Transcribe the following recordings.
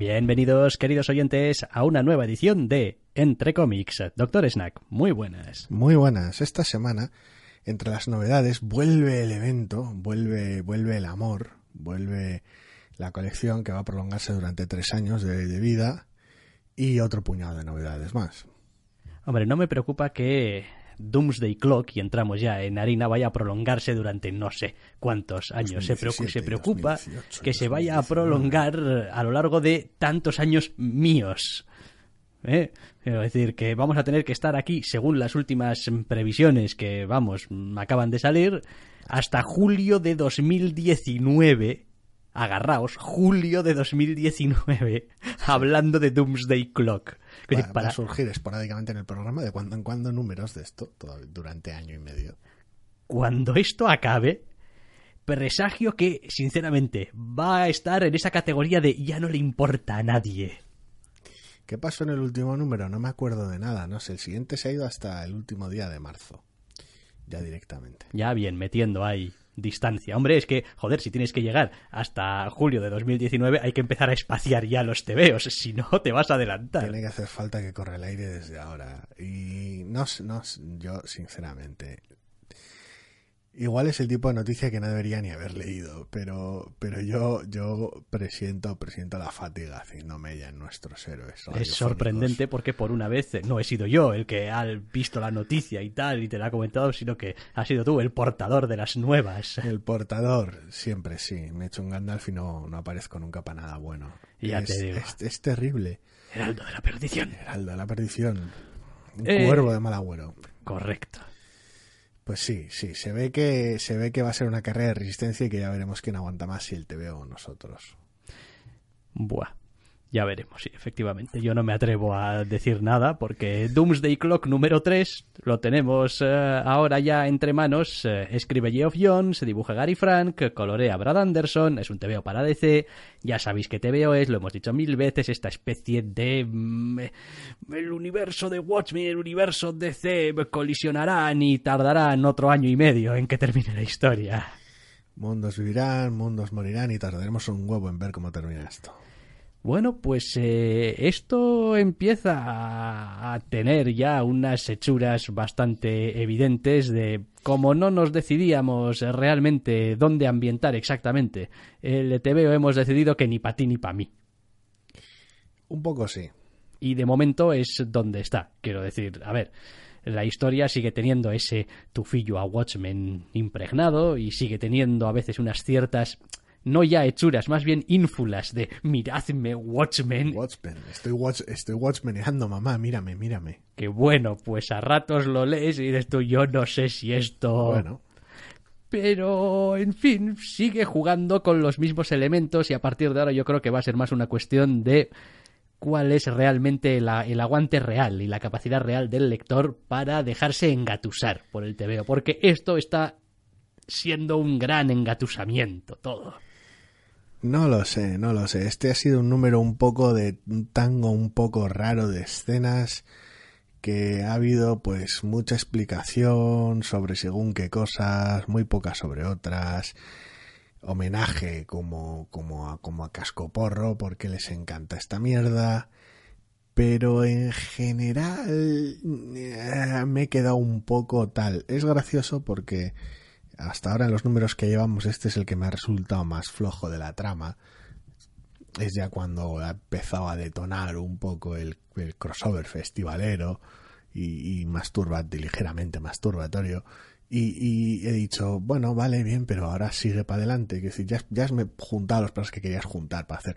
Bienvenidos, queridos oyentes, a una nueva edición de Entre Comics. Doctor Snack, muy buenas. Muy buenas. Esta semana, entre las novedades, vuelve el evento, vuelve, vuelve el amor, vuelve la colección que va a prolongarse durante tres años de, de vida y otro puñado de novedades más. Hombre, no me preocupa que Doomsday Clock, y entramos ya en harina, vaya a prolongarse durante no sé cuántos años. se, preocupa, que se vaya a prolongar a lo largo de tantos años míos. ¿Eh? Es decir, que vamos a tener que estar aquí, según las últimas previsiones que, vamos, acaban de salir, hasta julio de 2019 agarraos, julio de 2019, hablando de Doomsday Clock. para surgir esporádicamente en el programa de cuando en cuando números de esto durante año y medio. Cuando esto acabe, presagio que, sinceramente, va a estar en esa categoría de ya no le importa a nadie. ¿Qué pasó en el último número? No me acuerdo de nada, no sé. El siguiente se ha ido hasta el último día de marzo. Ya directamente. Ya bien, metiendo ahí distancia. Hombre, es que, joder, si tienes que llegar hasta julio de 2019, hay que empezar a espaciar ya los tebeos, si no te vas a adelantar. Tiene que hacer falta que corra el aire desde ahora. Y no, no, yo sinceramente, Igual es el tipo de noticia que no debería ni haber leído, pero, pero yo, yo presiento, presiento la fatiga haciéndome ya en nuestros héroes. Es sorprendente porque por una vez no he sido yo el que ha visto la noticia y tal y te la ha comentado, sino que has sido tú el portador de las nuevas. El portador, siempre sí. Me he hecho un Gandalf y no, no aparezco nunca para nada bueno. Ya te digo. Es, terrible. Heraldo de la perdición. Heraldo de la perdición. Un eh, cuervo de mal agüero. Correcto. Pues sí, sí, se ve que se ve que va a ser una carrera de resistencia y que ya veremos quién aguanta más si el TV o nosotros. Buah. Ya veremos, sí, efectivamente. Yo no me atrevo a decir nada porque Doomsday Clock número 3 lo tenemos eh, ahora ya entre manos. Eh, escribe Geoff Jones, dibuja Gary Frank, colorea Brad Anderson, es un TVO para DC. Ya sabéis que TVO es, lo hemos dicho mil veces, esta especie de... Mm, el universo de Watchmen, el universo DC colisionarán y tardarán otro año y medio en que termine la historia. Mundos vivirán, mundos morirán y tardaremos un huevo en ver cómo termina esto. Bueno, pues eh, esto empieza a tener ya unas hechuras bastante evidentes de como no nos decidíamos realmente dónde ambientar exactamente el TVO hemos decidido que ni para ti ni para mí. Un poco sí. Y de momento es donde está. Quiero decir, a ver, la historia sigue teniendo ese tufillo a Watchmen impregnado y sigue teniendo a veces unas ciertas no ya hechuras, más bien ínfulas de miradme, Watchmen. Watchmen, estoy, watch, estoy Watchmeneando, mamá, mírame, mírame. Que bueno, pues a ratos lo lees y dices tú, yo no sé si esto... Bueno. Pero, en fin, sigue jugando con los mismos elementos y a partir de ahora yo creo que va a ser más una cuestión de cuál es realmente el aguante real y la capacidad real del lector para dejarse engatusar por el TVO, porque esto está siendo un gran engatusamiento todo. No lo sé, no lo sé. Este ha sido un número un poco de tango un poco raro de escenas que ha habido pues mucha explicación sobre según qué cosas, muy poca sobre otras, homenaje como como a, como a cascoporro porque les encanta esta mierda pero en general eh, me he quedado un poco tal. Es gracioso porque hasta ahora en los números que llevamos este es el que me ha resultado más flojo de la trama. Es ya cuando ha empezado a detonar un poco el, crossover festivalero y, y masturbante, ligeramente masturbatorio. Y, he dicho, bueno, vale, bien, pero ahora sigue para adelante. Es decir, ya, ya has juntado los personajes que querías juntar para hacer,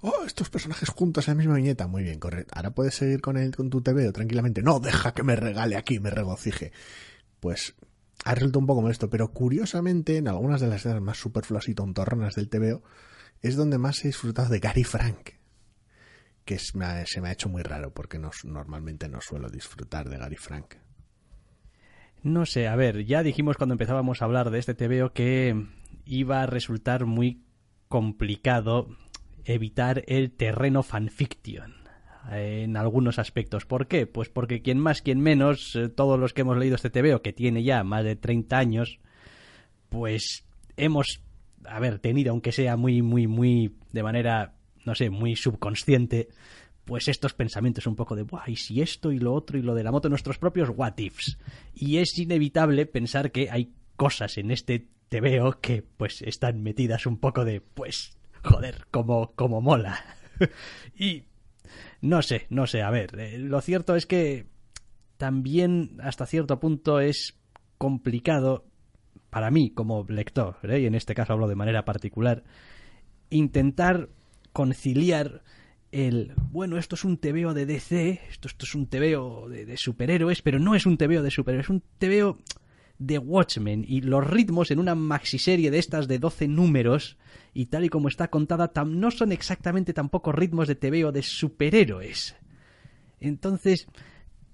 oh, estos personajes juntos en la misma viñeta. Muy bien, correcto. Ahora puedes seguir con, el, con tu TV tranquilamente. No, deja que me regale aquí, me regocije. Pues ha resultado un poco molesto, pero curiosamente, en algunas de las escenas más superfluas y tontorronas del TVO, es donde más he disfrutado de Gary Frank. Que se me ha hecho muy raro, porque no, normalmente no suelo disfrutar de Gary Frank. No sé, a ver, ya dijimos cuando empezábamos a hablar de este TVO que iba a resultar muy complicado evitar el terreno fanfiction en algunos aspectos. ¿Por qué? Pues porque quien más, quien menos, eh, todos los que hemos leído este TVO, que tiene ya más de 30 años, pues hemos, a ver, tenido, aunque sea muy, muy, muy, de manera, no sé, muy subconsciente, pues estos pensamientos un poco de, Buah, y si esto y lo otro y lo de la moto, nuestros propios what ifs. Y es inevitable pensar que hay cosas en este TVO que pues están metidas un poco de, pues, joder, como, como mola. y no sé, no sé, a ver, eh, lo cierto es que también hasta cierto punto es complicado para mí como lector, ¿eh? y en este caso hablo de manera particular, intentar conciliar el, bueno, esto es un tebeo de DC, esto, esto es un tebeo de, de, superhéroes, pero no es un tebeo de superhéroes, es un tebeo de Watchmen y los ritmos en una maxiserie de estas de 12 números y tal y como está contada no son exactamente tampoco ritmos de tebeo de superhéroes. Entonces,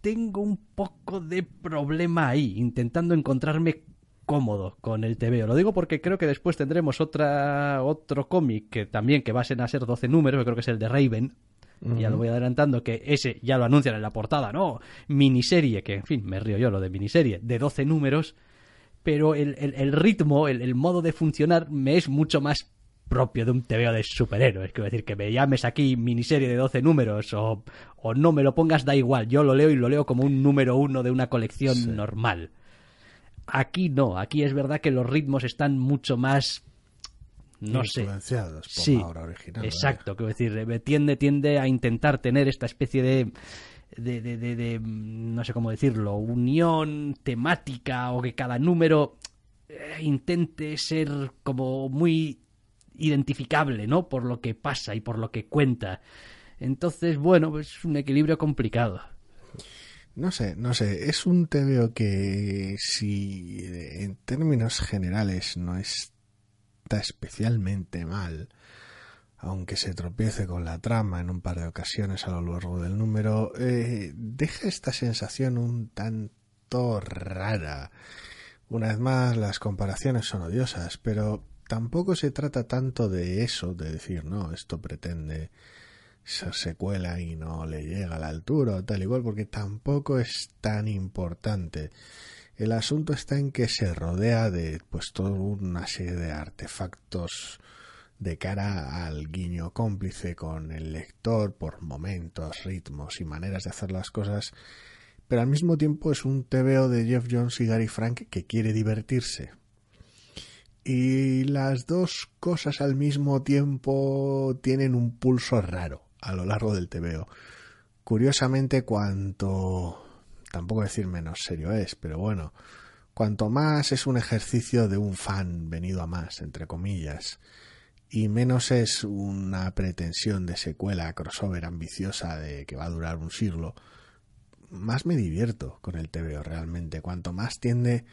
tengo un poco de problema ahí, intentando encontrarme cómodo con el TVO. Lo digo porque creo que después tendremos otra, otro cómic que también que va a ser 12 números, creo que es el de Raven. Ya lo voy adelantando, que ese ya lo anuncian en la portada, ¿no? Miniserie, que en fin, me río yo lo de miniserie, de 12 números, pero el, el, ritmo, el, el, modo de funcionar me es mucho más propio de un TVO de superhéroes. Quiero decir, que me llames aquí miniserie de 12 números o, o no me lo pongas, da igual. Yo lo leo y lo leo como un número uno de una colección normal. Aquí no, aquí es verdad que los ritmos están mucho más no sé. Por sí, la obra original. Exacto, quiero decir, eh, tiende, tiende a intentar tener esta especie de, de, de, de, no sé cómo decirlo, unión temática o que cada número eh, intente ser como muy identificable, ¿no? Por lo que pasa y por lo que cuenta. Entonces, bueno, pues es un equilibrio complicado. No sé, no sé, es un TVO que si en términos generales no especialmente mal, aunque se tropiece con la trama en un par de ocasiones a lo largo del número, eh, deja esta sensación un tanto rara. Una vez más, las comparaciones son odiosas, pero tampoco se trata tanto de eso, de decir, no, esto pretende esa secuela y no le llega a la altura o tal igual porque tampoco es tan importante. El asunto está en que se rodea de pues toda una serie de artefactos de cara al guiño cómplice con el lector por momentos, ritmos y maneras de hacer las cosas, pero al mismo tiempo es un tebeo de Jeff Jones y Gary Frank que quiere divertirse. Y las dos cosas al mismo tiempo tienen un pulso raro a lo largo del TVO. Curiosamente, cuanto, tampoco decir menos serio es, pero bueno, cuanto más es un ejercicio de un fan venido a más, entre comillas, y menos es una pretensión de secuela crossover ambiciosa de que va a durar un siglo, más me divierto con el TVO realmente. Cuanto más tiende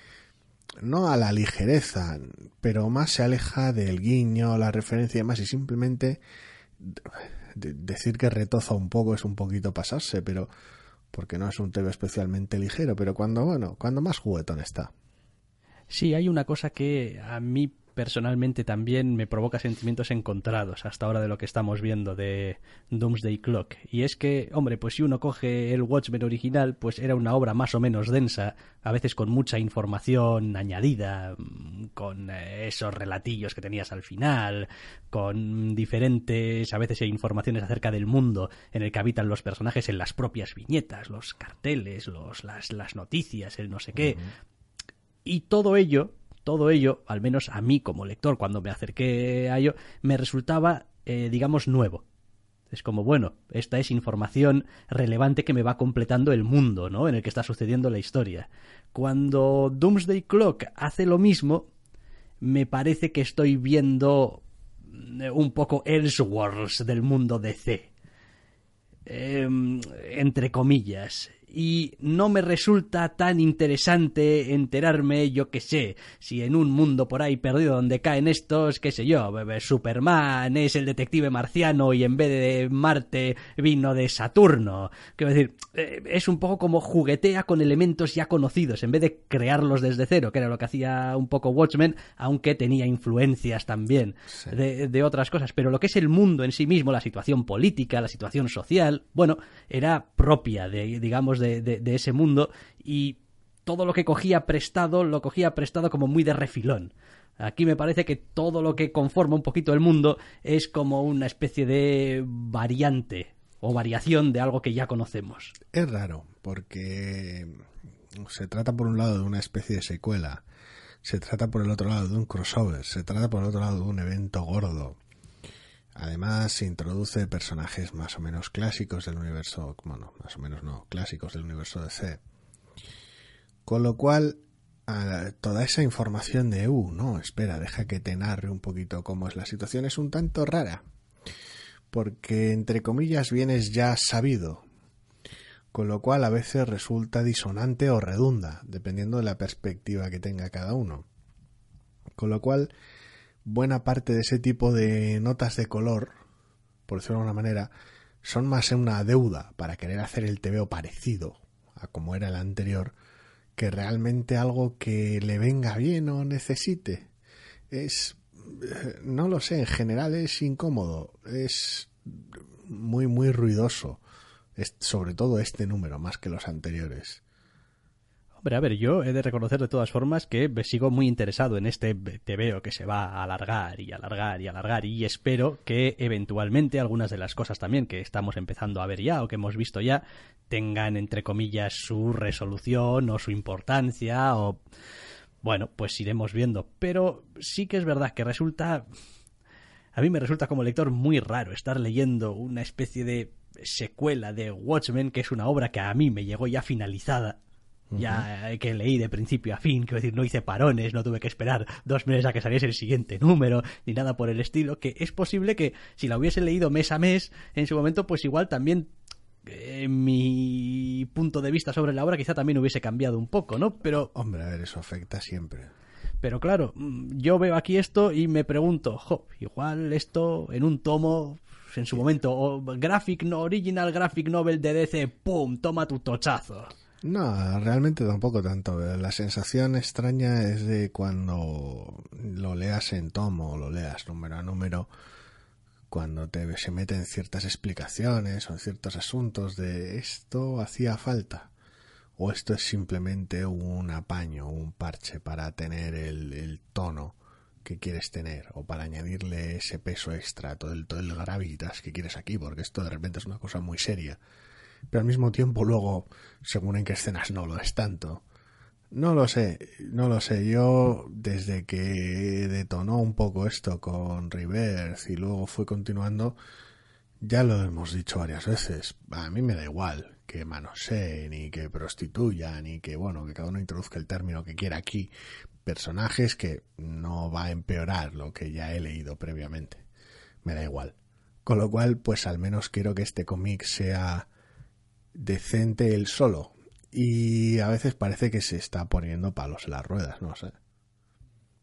no a la ligereza, pero más se aleja del guiño, la referencia y demás, y simplemente decir que retoza un poco es un poquito pasarse, pero porque no es un TV especialmente ligero, pero cuando, bueno, cuando más juguetón está. Sí, hay una cosa que a mí personalmente también me provoca sentimientos encontrados hasta ahora de lo que estamos viendo de Doomsday Clock. Y es que, hombre, pues si uno coge el Watchmen original, pues era una obra más o menos densa, a veces con mucha información añadida, mm, con eh, esos relatillos que tenías al final, con diferentes, a veces informaciones acerca del mundo en el que habitan los personajes en las propias viñetas, los carteles, los, las, las noticias, el no sé qué. Y todo ello todo ello, al menos a mí como lector, cuando me acerqué a ello, me resultaba, eh, digamos, nuevo. Es como, bueno, esta es información relevante que me va completando el mundo, ¿no? En el que está sucediendo la historia. Cuando Doomsday Clock hace lo mismo, me parece que estoy viendo eh, un poco Elseworlds del mundo DC. Em, entre comillas y no me resulta tan interesante enterarme, yo qué sé, si en un mundo por ahí perdido donde caen estos, qué sé yo, Superman es el detective marciano y en vez de Marte vino de Saturno. Quiero decir, eh, es un poco como juguetea con elementos ya conocidos, en vez de crearlos desde cero, que era lo que hacía un poco Watchmen, aunque tenía influencias también de, de otras cosas. Pero lo que es el mundo en sí mismo, la situación política, la situación social, bueno, era propia de, digamos, de, ese mundo y todo lo que cogía prestado lo cogía prestado como muy de refilón. Aquí me parece que todo lo que conforma un poquito el mundo es como una especie de variante o variación de algo que ya conocemos. Es raro, porque se trata por un lado de una especie de secuela, se trata por el otro lado de un crossover, se trata por el otro lado de un evento gordo. Además, se introduce personajes más o menos clásicos del universo, bueno, más o menos no, clásicos del universo DC. Con lo cual, toda esa información de, uh, no, espera, deja que te narre un poquito cómo es la situación, es un tanto rara. Porque, entre comillas, vienes ya sabido. Con lo cual, a veces resulta disonante o redunda, dependiendo de la perspectiva que tenga cada uno. Con lo cual, buena parte de ese tipo de notas de color, por decirlo de alguna manera, son más una deuda para querer hacer el TVO parecido a como era el anterior, que realmente algo que le venga bien o necesite. Es, eh, no lo sé, en general es incómodo, es muy, muy ruidoso, es, sobre todo este número más que los anteriores. Hombre, a ver, yo he de reconocer de todas formas que sigo muy interesado en este veo que se va a alargar y alargar y alargar y espero que eventualmente algunas de las cosas también que estamos empezando a ver ya o que hemos visto ya tengan entre comillas su resolución o su importancia o bueno, pues iremos viendo, pero sí que es verdad que resulta a mí me resulta como lector muy raro estar leyendo una especie de secuela de Watchmen, que es una obra que a mí me llegó ya finalizada ya que leí de principio a fin, quiero decir, no hice parones, no tuve que esperar dos meses a que saliese el siguiente número, ni nada por el estilo, que es posible que si la hubiese leído mes a mes, en su momento, pues igual también eh, mi punto de vista sobre la obra quizá también hubiese cambiado un poco, ¿no? Pero... Hombre, a ver, eso afecta siempre. Pero claro, mm, yo veo aquí esto y me pregunto, jo, igual esto en un tomo en su momento, o graphic no original graphic novel de DC, pum, toma tu tochazo. No, realmente tampoco tanto. La sensación extraña es de cuando lo leas en tomo lo leas número a número, cuando te se meten ciertas explicaciones o ciertos asuntos de esto hacía falta o esto es simplemente un apaño, un parche para tener el, el tono que quieres tener o para añadirle ese peso extra, todo el, todo el gravitas que quieres aquí, porque esto de repente es una cosa muy seria pero al mismo tiempo luego, según en qué escenas no lo es tanto. No lo sé, no lo sé. Yo, desde que detonó un poco esto con Reverse y luego fue continuando, ya lo hemos dicho varias veces. A mí me da igual que manoseen ni que prostituyan ni que, bueno, que cada uno introduzca el término que quiera aquí. Personajes que no va a empeorar lo que ya he leído previamente. Me da igual. Con lo cual, pues al menos quiero que este cómic sea decente el solo. Y a veces parece que se está poniendo palos en las ruedas, no sé.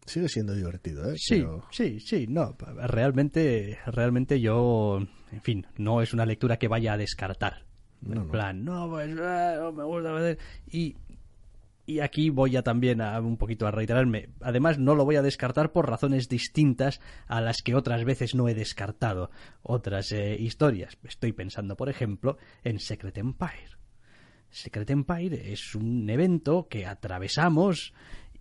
Sigue siendo divertido, ¿eh? Sí, sí, sí, no, realmente, realmente yo, en fin, no es una lectura que vaya a descartar. en plan, no, pues ah, no me gusta. Y Y aquí voy a también a un poquito a reiterarme. Además, no lo voy a descartar por razones distintas a las que otras veces no he descartado otras eh, historias. Estoy pensando, por ejemplo, en Secret Empire. Secret Empire es un evento que atravesamos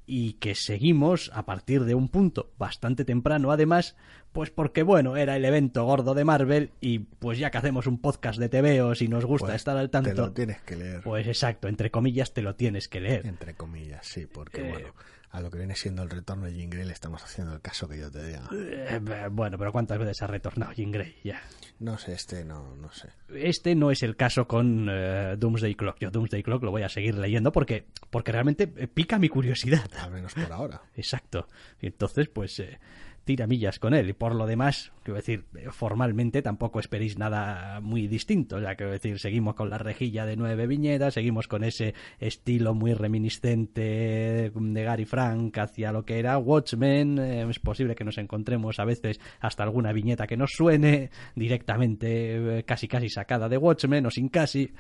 y que seguimos a partir de un punto bastante temprano además, pues porque bueno, era el evento gordo de Marvel y pues ya que hacemos un podcast de TVO si nos gusta Pues estar al tanto, Te lo tienes que leer. pues exacto, entre comillas te lo tienes que leer. Entre comillas, sí, porque Eh, bueno, a lo que viene siendo el retorno de Jean Grey le estamos haciendo el caso que yo te diga. Eh, bueno, pero ¿cuántas veces ha retornado Jean Grey? Ya. No sé, este no, no sé. Este no es el caso con eh, Doomsday Clock. Yo Doomsday Clock lo voy a seguir leyendo porque, porque realmente pica mi curiosidad. Al menos por ahora. Exacto. Y entonces, pues, eh, tira millas con él. Y por lo demás, quiero decir, formalmente tampoco esperéis nada muy distinto. Ya quiero decir, seguimos con la rejilla de nueve viñetas, seguimos con ese estilo muy reminiscente de Gary Frank hacia lo que era Watchmen. Eh, es posible que nos encontremos a veces hasta alguna viñeta que nos suene directamente, eh, casi casi sacada de Watchmen o sin casi.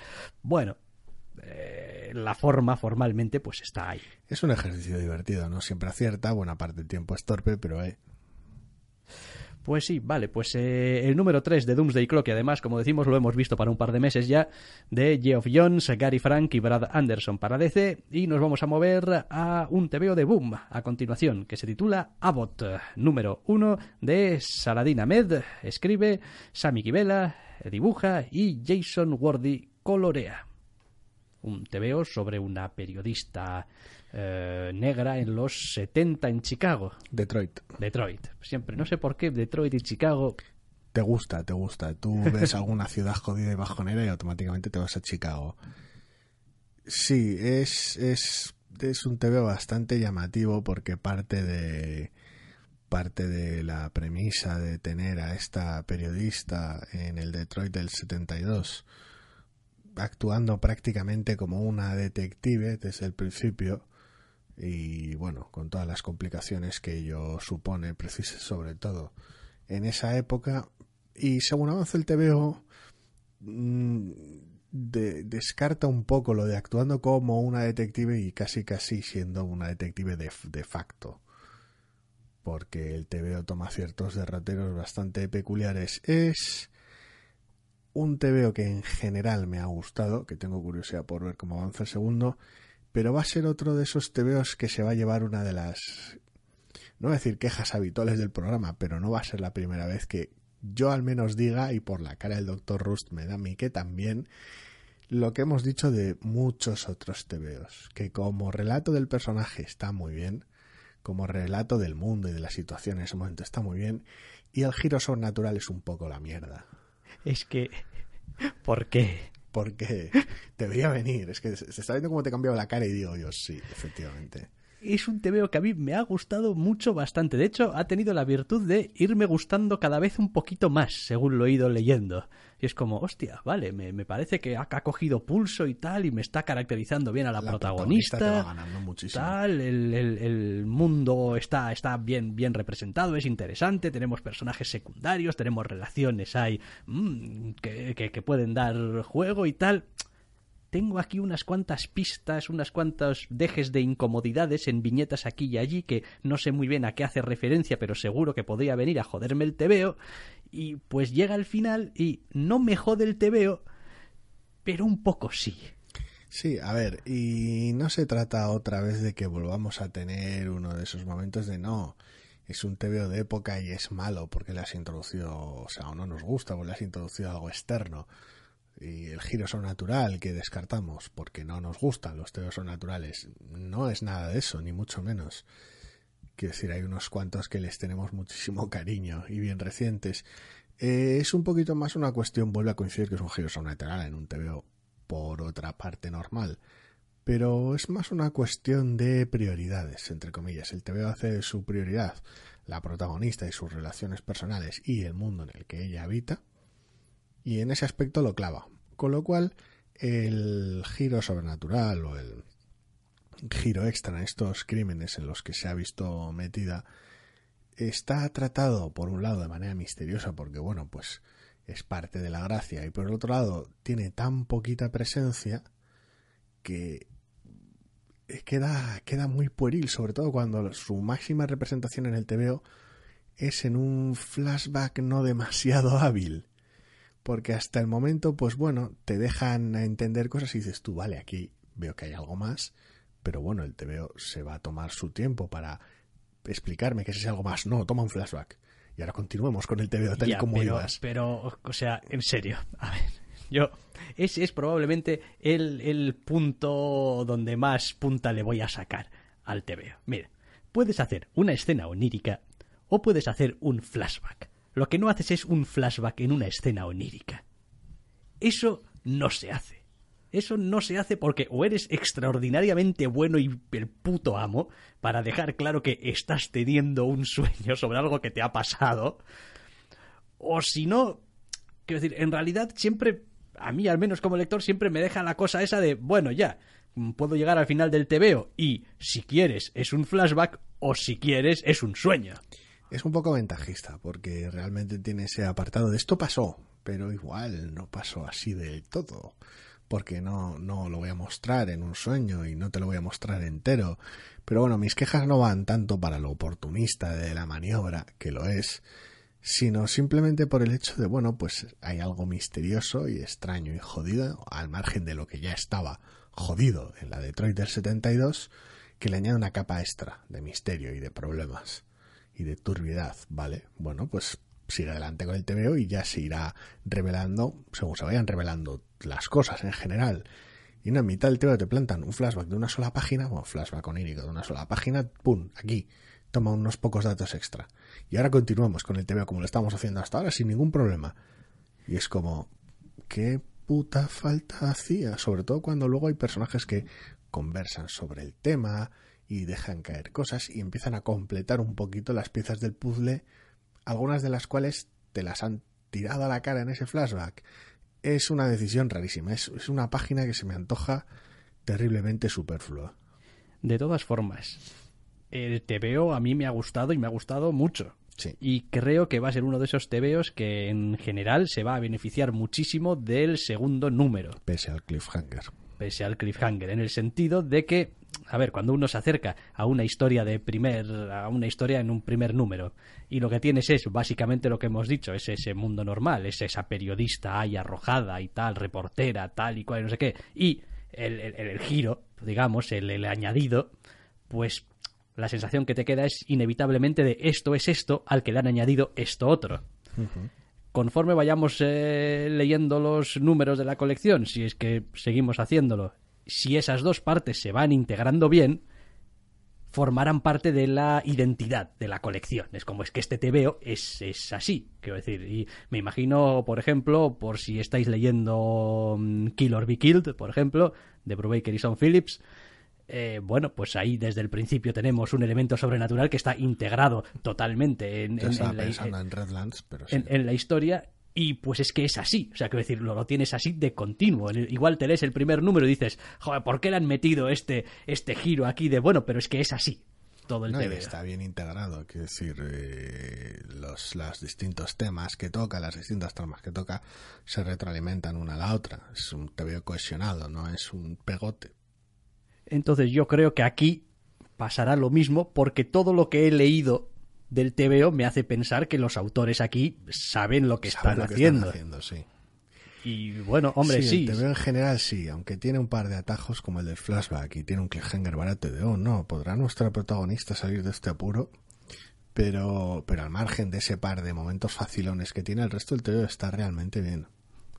Bueno. eh, la forma formalmente pues está ahí. Es un ejercicio divertido, no siempre acierta, buena parte del tiempo es torpe, pero eh, Pues sí, vale, pues eh, el número 3 de Doomsday Clock, y además, como decimos, lo hemos visto para un par de meses ya, de Geoff Jones, Gary Frank y Brad Anderson para DC, y nos vamos a mover a un TVO de Boom a continuación, que se titula Abbott, número 1 de Saladin Ahmed, escribe Sami Kibela, dibuja y Jason Wardy colorea. Un TVO sobre una periodista eh, negra en los 70 en Chicago. Detroit. Detroit. Siempre, no sé por qué Detroit y Chicago. Te gusta, te gusta. Tú ves alguna ciudad jodida y bajonera y automáticamente te vas a Chicago. Sí, es, es, es un TV bastante llamativo porque parte de parte de la premisa de tener a esta periodista en el Detroit del 72 actuando prácticamente como una detective desde el principio y bueno, con todas las complicaciones que ello supone, precise sobre todo en esa época. Y según avanza el TVO mm, de- descarta un poco lo de actuando como una detective y casi casi siendo una detective de, de facto. Porque el TVO toma ciertos derroteros bastante peculiares. Es un TVO que en general me ha gustado, que tengo curiosidad por ver cómo avanza el segundo, pero va a ser otro de esos TVOs que se va a llevar una de las, no voy a decir quejas habituales del programa, pero no va a ser la primera vez que yo al menos diga, y por la cara del Dr. Rust me da mí que también, lo que hemos dicho de muchos otros TVOs, que como relato del personaje está muy bien, como relato del mundo y de la situación en ese momento está muy bien, y el giro sobrenatural es un poco la mierda Es que. ¿Por qué? Porque te veía venir. Es que se está viendo cómo te he cambiado la cara y digo yo, sí, efectivamente. Es un TVO que a mí me ha gustado mucho bastante. De hecho, ha tenido la virtud de irme gustando cada vez un poquito más, según lo he ido leyendo. Y es como, hostia, vale, me, me parece que ha, ha cogido pulso y tal, y me está caracterizando bien a la, La protagonista. protagonista te va ganando muchísimo. Tal, el, el- el mundo está, está bien, bien representado, es interesante, tenemos personajes secundarios, tenemos relaciones ahí mm, que, que- que pueden dar juego y tal. Tengo aquí unas cuantas pistas, unas cuantos dejes de incomodidades en viñetas aquí y allí que no sé muy bien a qué hace referencia, pero seguro que podría venir a joderme el tebeo. Y pues llega al final y no me jode el tebeo, pero un poco sí. Sí, a ver, y no se trata otra vez de que volvamos a tener uno de esos momentos de no, es un TVO de época y es malo porque le has introducido, o sea, o no nos gusta porque le has introducido algo externo. Y el giro sobrenatural que descartamos porque no nos gustan los TVOs sobrenaturales. No es nada de eso, ni mucho menos. Quiero decir, hay unos cuantos que les tenemos muchísimo cariño y bien recientes. Eh, es un poquito más una cuestión, vuelve a coincidir que es un giro sobrenatural en un TVO por otra parte normal. Pero es más una cuestión de prioridades, entre comillas. El TVO hace su prioridad, la protagonista y sus relaciones personales y el mundo en el que ella habita, y en ese aspecto lo clava. Con lo cual, el giro sobrenatural o el giro extra en estos crímenes en los que se ha visto metida está tratado por un lado de manera misteriosa porque bueno pues es parte de la gracia y por el otro lado tiene tan poquita presencia que eh, queda, queda muy pueril, sobre todo cuando su máxima representación en el TVO es en un flashback no demasiado hábil. Porque hasta el momento, pues bueno, te dejan entender cosas y dices tú, vale, aquí veo que hay algo más, pero bueno, el TVO se va a tomar su tiempo para explicarme que es algo más. No, toma un flashback. Y ahora continuemos con el TVO tal y como pero, ibas. Pero, o sea, en serio, a ver, yo, ese es probablemente el, el punto donde más punta le voy a sacar al TVO. Mira, puedes hacer una escena onírica o puedes hacer un flashback. Lo que no haces es un flashback en una escena onírica. Eso no se hace. Eso no se hace porque o eres extraordinariamente bueno y el puto amo para dejar claro que estás teniendo un sueño sobre algo que te ha pasado, o si no, quiero decir, en realidad siempre, a mí al menos como lector, siempre me deja la cosa esa de, bueno, ya, puedo llegar al final del TVO y si quieres es un flashback o si quieres es un sueño. Es un poco ventajista porque realmente tiene ese apartado de esto pasó, pero igual no pasó así del todo porque no, no lo voy a mostrar en un sueño y no te lo voy a mostrar entero. Pero bueno, mis quejas no van tanto para lo oportunista de la maniobra, que lo es, sino simplemente por el hecho de, bueno, pues hay algo misterioso y extraño y jodido, al margen de lo que ya estaba jodido en la Detroit del 72, que le añade una capa extra de misterio y de problemas y de turbidez, ¿vale? Bueno, pues sigue adelante con el TVO y ya se irá revelando según se vayan revelando las cosas en general. Y en mitad del TVO te plantan un flashback de una sola página, bueno, flashback onírico de una sola página, ¡pum! Aquí, toma unos pocos datos extra. Y ahora continuamos con el TVO como lo estamos haciendo hasta ahora sin ningún problema. Y es como, ¿qué puta falta hacía? Sobre todo cuando luego hay personajes que conversan sobre el tema y dejan caer cosas y empiezan a completar un poquito las piezas del puzzle algunas de las cuales te las han tirado a la cara en ese flashback. Es una decisión rarísima, es, una página que se me antoja terriblemente superflua. De todas formas, el TVO a mí me ha gustado y me ha gustado mucho. Sí. Y creo que va a ser uno de esos TVOs que en general se va a beneficiar muchísimo del segundo número. Pese al cliffhanger. Pese al cliffhanger, en el sentido de que a ver, cuando uno se acerca a una historia de primer, a una historia en un primer número, y lo que tienes es básicamente lo que hemos dicho, es ese mundo normal, es esa periodista ahí arrojada y tal, reportera, tal y cual, no sé qué, y el, el, giro, digamos, el, el, añadido, pues la sensación que te queda es inevitablemente de esto es esto al que le han añadido esto otro. Conforme vayamos eh, leyendo los números de la colección, si es que seguimos haciéndolo, si esas dos partes se van integrando bien, formarán parte de la identidad de la colección. Es como es que este TVO es, es así, quiero decir. Y me imagino, por ejemplo, por si estáis leyendo mm, Kill or Be Killed, por ejemplo, de Brubaker y Son Phillips, eh, bueno, pues ahí desde el principio tenemos un elemento sobrenatural que está integrado totalmente en, en la historia y pues es que es así, o sea, quiero decir, lo, tienes así de continuo. Igual te lees el primer número y dices, joder, ¿por qué le han metido este, este giro aquí de bueno? Pero es que es así todo el no, Está bien integrado, quiero decir, eh, los, los distintos temas que toca, las distintas tramas que toca, se retroalimentan una a la otra. Es un veo cohesionado, no es un pegote. Entonces yo creo que aquí pasará lo mismo porque todo lo que he leído del TVO me hace pensar que los autores aquí saben lo que, están, haciendo. Y bueno, hombre, sí. El TVO en general sí, aunque tiene un par de atajos como el del flashback y tiene un cliffhanger barato de, oh no, podrá nuestra protagonista salir de este apuro. Pero, pero al margen de ese par de momentos facilones que tiene, el resto del TVO está realmente bien.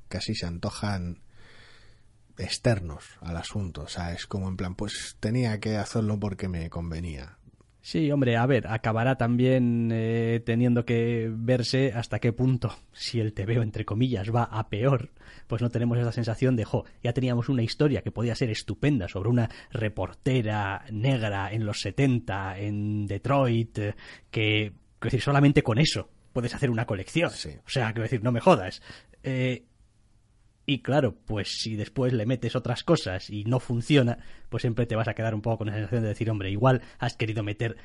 Casi se antojan externos al asunto. O sea, es como en plan, pues tenía que hacerlo porque me convenía. Sí, hombre, a ver, acabará también eh, teniendo que verse hasta qué punto, si el TVO, entre comillas, va a peor, pues no tenemos esa sensación de, jo, ya teníamos una historia que podía ser estupenda sobre una reportera negra en los 70 en Detroit, eh, que, quiero decir, solamente con eso puedes hacer una colección. O sea, quiero decir, no me jodas. Eh, y claro, pues si después le metes otras cosas y no funciona, pues siempre te vas a quedar un poco con la sensación de decir, hombre, igual has querido meter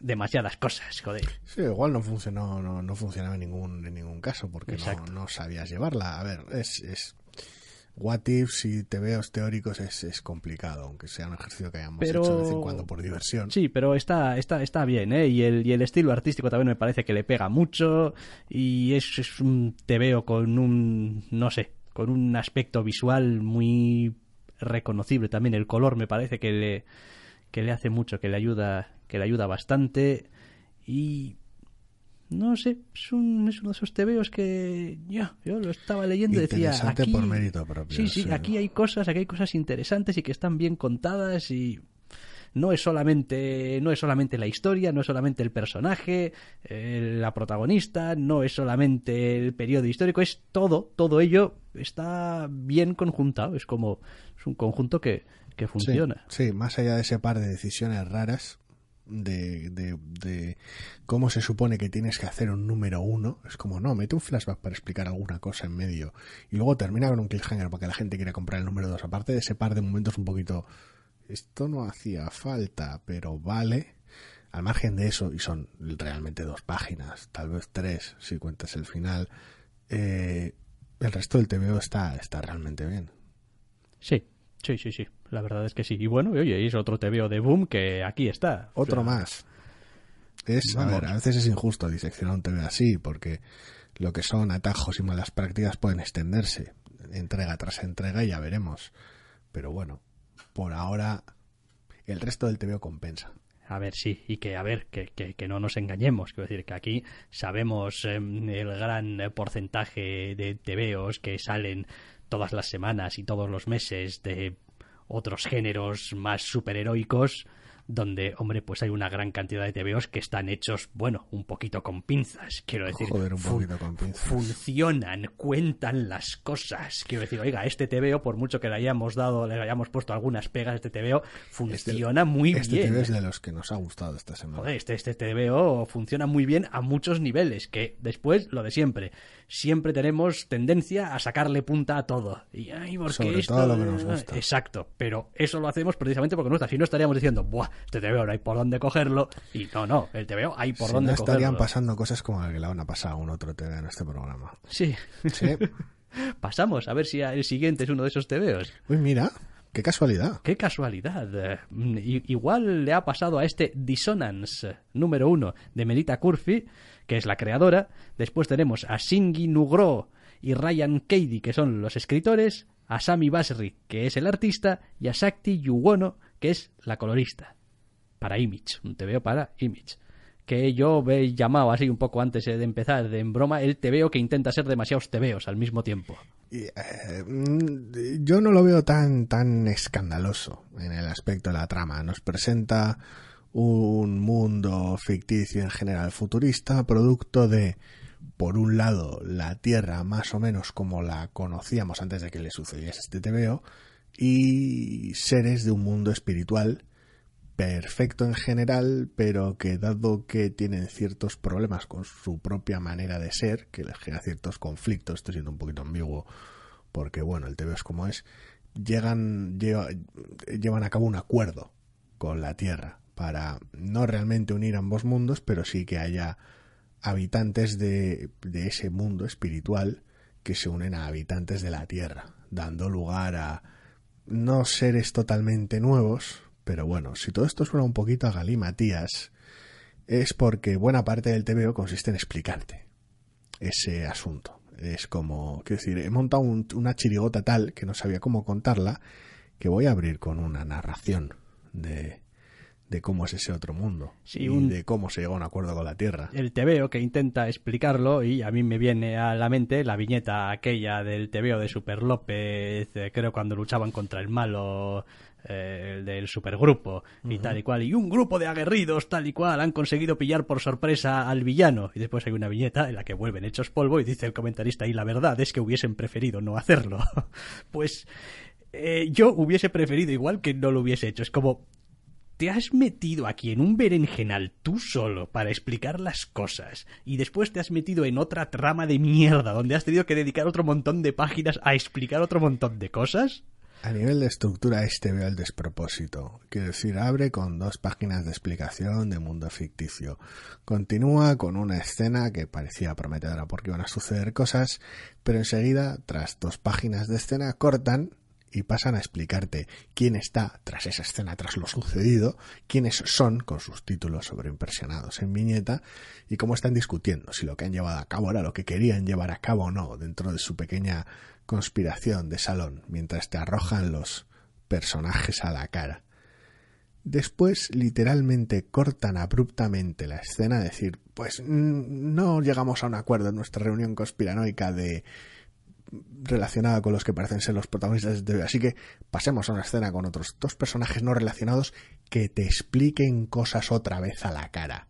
demasiadas cosas, joder. Sí, igual no funcionó, no, funcionaba en ningún, en ningún caso, porque no, no, sabías llevarla. A ver, es, es what ifs y tebeos teóricos es, es complicado, aunque sea un ejercicio que hayamos Pero- hecho de vez en cuando por diversión. Sí, pero está, está, está bien, ¿eh? Y el, y el estilo artístico también me parece que le pega mucho y es, es un veo con un, no sé, con un aspecto visual muy reconocible también. El color me parece que le, que le hace mucho, que le ayuda, que le ayuda bastante y no sé, es, un, es uno de esos tebeos que ya, yo lo estaba leyendo y decía Interesante aquí, por mérito propio, Sí, sí, sí. aquí hay cosas, aquí hay cosas interesantes y que están bien contadas y no es solamente no es solamente la historia, no es solamente el personaje, eh, la protagonista, no es solamente el periodo histórico, es todo, todo ello está bien conjuntado, es como es un conjunto que, que funciona. Sí, sí, más allá de ese par de decisiones raras de, de, de cómo se supone que tienes que hacer un número uno, es como, no, mete un flashback para explicar alguna cosa en medio y luego termina con un cliffhanger para que la gente quiera comprar el número dos. Aparte de ese par de momentos un poquito, esto no hacía falta, pero vale. Al margen de eso, y son realmente dos páginas, tal vez tres, si cuentas el final, eh, el resto del TVO está, está realmente bien. Sí, sí, sí, sí, la verdad es que sí. Y bueno, oye, es otro TVO de Boom que aquí está. O Otro sea, más. Es, a ver, a veces es injusto diseccionar un TV así, porque lo que son atajos y malas prácticas pueden extenderse entrega tras entrega y ya veremos. Pero bueno, por ahora el resto del TVO compensa. A ver, sí, y que, a ver, que, que, que no nos engañemos. Quiero decir que aquí sabemos em, el gran eh, porcentaje de TVOs que salen todas las semanas y todos los meses de otros géneros más superheroicos, donde, hombre, pues hay una gran cantidad de TVOs que están hechos, bueno, un poquito con pinzas. Quiero decir, Joder, un poquito con pinzas. funcionan, cuentan las cosas. Quiero decir, oiga, este TVO, por mucho que le hayamos dado, le hayamos puesto algunas pegas, este TVO funciona muy este bien. TV es de los que nos ha gustado esta semana. Joder, este, este TVO funciona muy bien a muchos niveles, que después, lo de siempre, siempre tenemos tendencia a sacarle punta a todo. Y, ay, ¿por qué Sobre esto? todo lo que nos gusta. Exacto, pero eso lo hacemos precisamente porque nos gusta. Si no estaríamos diciendo, buah, este TVO no hay por dónde cogerlo, y no, no, el TVO hay por Si dónde no estarían pasando cosas como la que le van a pasar a un otro TV en este programa. Sí, Sí. pasamos a ver si el siguiente es uno de esos TVOs. Uy, mira, qué casualidad. Qué casualidad. Mm, Igual le ha pasado a este Dissonance número uno de Melita Curfi, que es la creadora. Después tenemos a Shingi Nugro y Ryan Cady, que son los escritores. A Sami Basri, que es el artista. Y a Sakti Yuwono, que es la colorista. Para Image, un TVO para Image. Que yo he llamado así un poco antes eh, de empezar, de en broma, el TVO que intenta ser demasiados TVOs al mismo tiempo. Eh, mm, yo no lo veo tan tan escandaloso en el aspecto de la trama. Nos presenta un mundo ficticio en general futurista, producto de, por un lado, la Tierra más o menos como la conocíamos antes de que le sucediese este TVO, y seres de un mundo espiritual perfecto en general, pero que dado que tienen ciertos problemas con su propia manera de ser, que les genera ciertos conflictos, estoy siendo un poquito ambiguo, porque bueno, el TV es como es, llegan, lleva- llevan a cabo un acuerdo con la Tierra para no realmente unir ambos mundos, pero sí que haya habitantes de ese mundo espiritual que se unen a habitantes de la Tierra, dando lugar a no seres totalmente nuevos, pero bueno, si todo esto suena un poquito a galimatías, es porque buena parte del TVO consiste en explicarte ese asunto. Es como, quiero decir, he montado un- una chirigota tal que no sabía cómo contarla, que voy a abrir con una narración de, de cómo es ese otro mundo Sí, y un- de cómo se llega a un acuerdo con la Tierra. el TVO que intenta explicarlo y a mí me viene a la mente la viñeta aquella del TVO de Super López, eh, creo cuando luchaban contra el malo eh, el del supergrupo y tal y cual, y un grupo de aguerridos tal y cual han conseguido pillar por sorpresa al villano. Y después hay una viñeta en la que vuelven hechos polvo y dice el comentarista y la verdad es que hubiesen preferido no hacerlo. pues eh, yo hubiese preferido igual que no lo hubiese hecho, es como te has metido aquí en un berenjenal tú solo para explicar las cosas y después te has metido en otra trama de mierda donde has tenido que dedicar otro montón de páginas a explicar otro montón de cosas. A nivel de estructura, este veo el despropósito. Quiero decir, abre con dos páginas de explicación de mundo ficticio. Continúa con una escena que parecía prometedora porque iban a suceder cosas, pero enseguida, tras dos páginas de escena, cortan y pasan a explicarte quién está tras esa escena, tras lo sucedido, quiénes son, con sus títulos sobreimpresionados en viñeta, y cómo están discutiendo si lo que han llevado a cabo era lo que querían llevar a cabo o no dentro de su pequeña conspiración de salón, mientras te arrojan los personajes a la cara. Después literalmente cortan abruptamente la escena, decir, pues no llegamos a un acuerdo en nuestra reunión conspiranoica de relacionada con los que parecen ser los protagonistas de Así que pasemos a una escena con otros dos personajes no relacionados que te expliquen cosas otra vez a la cara.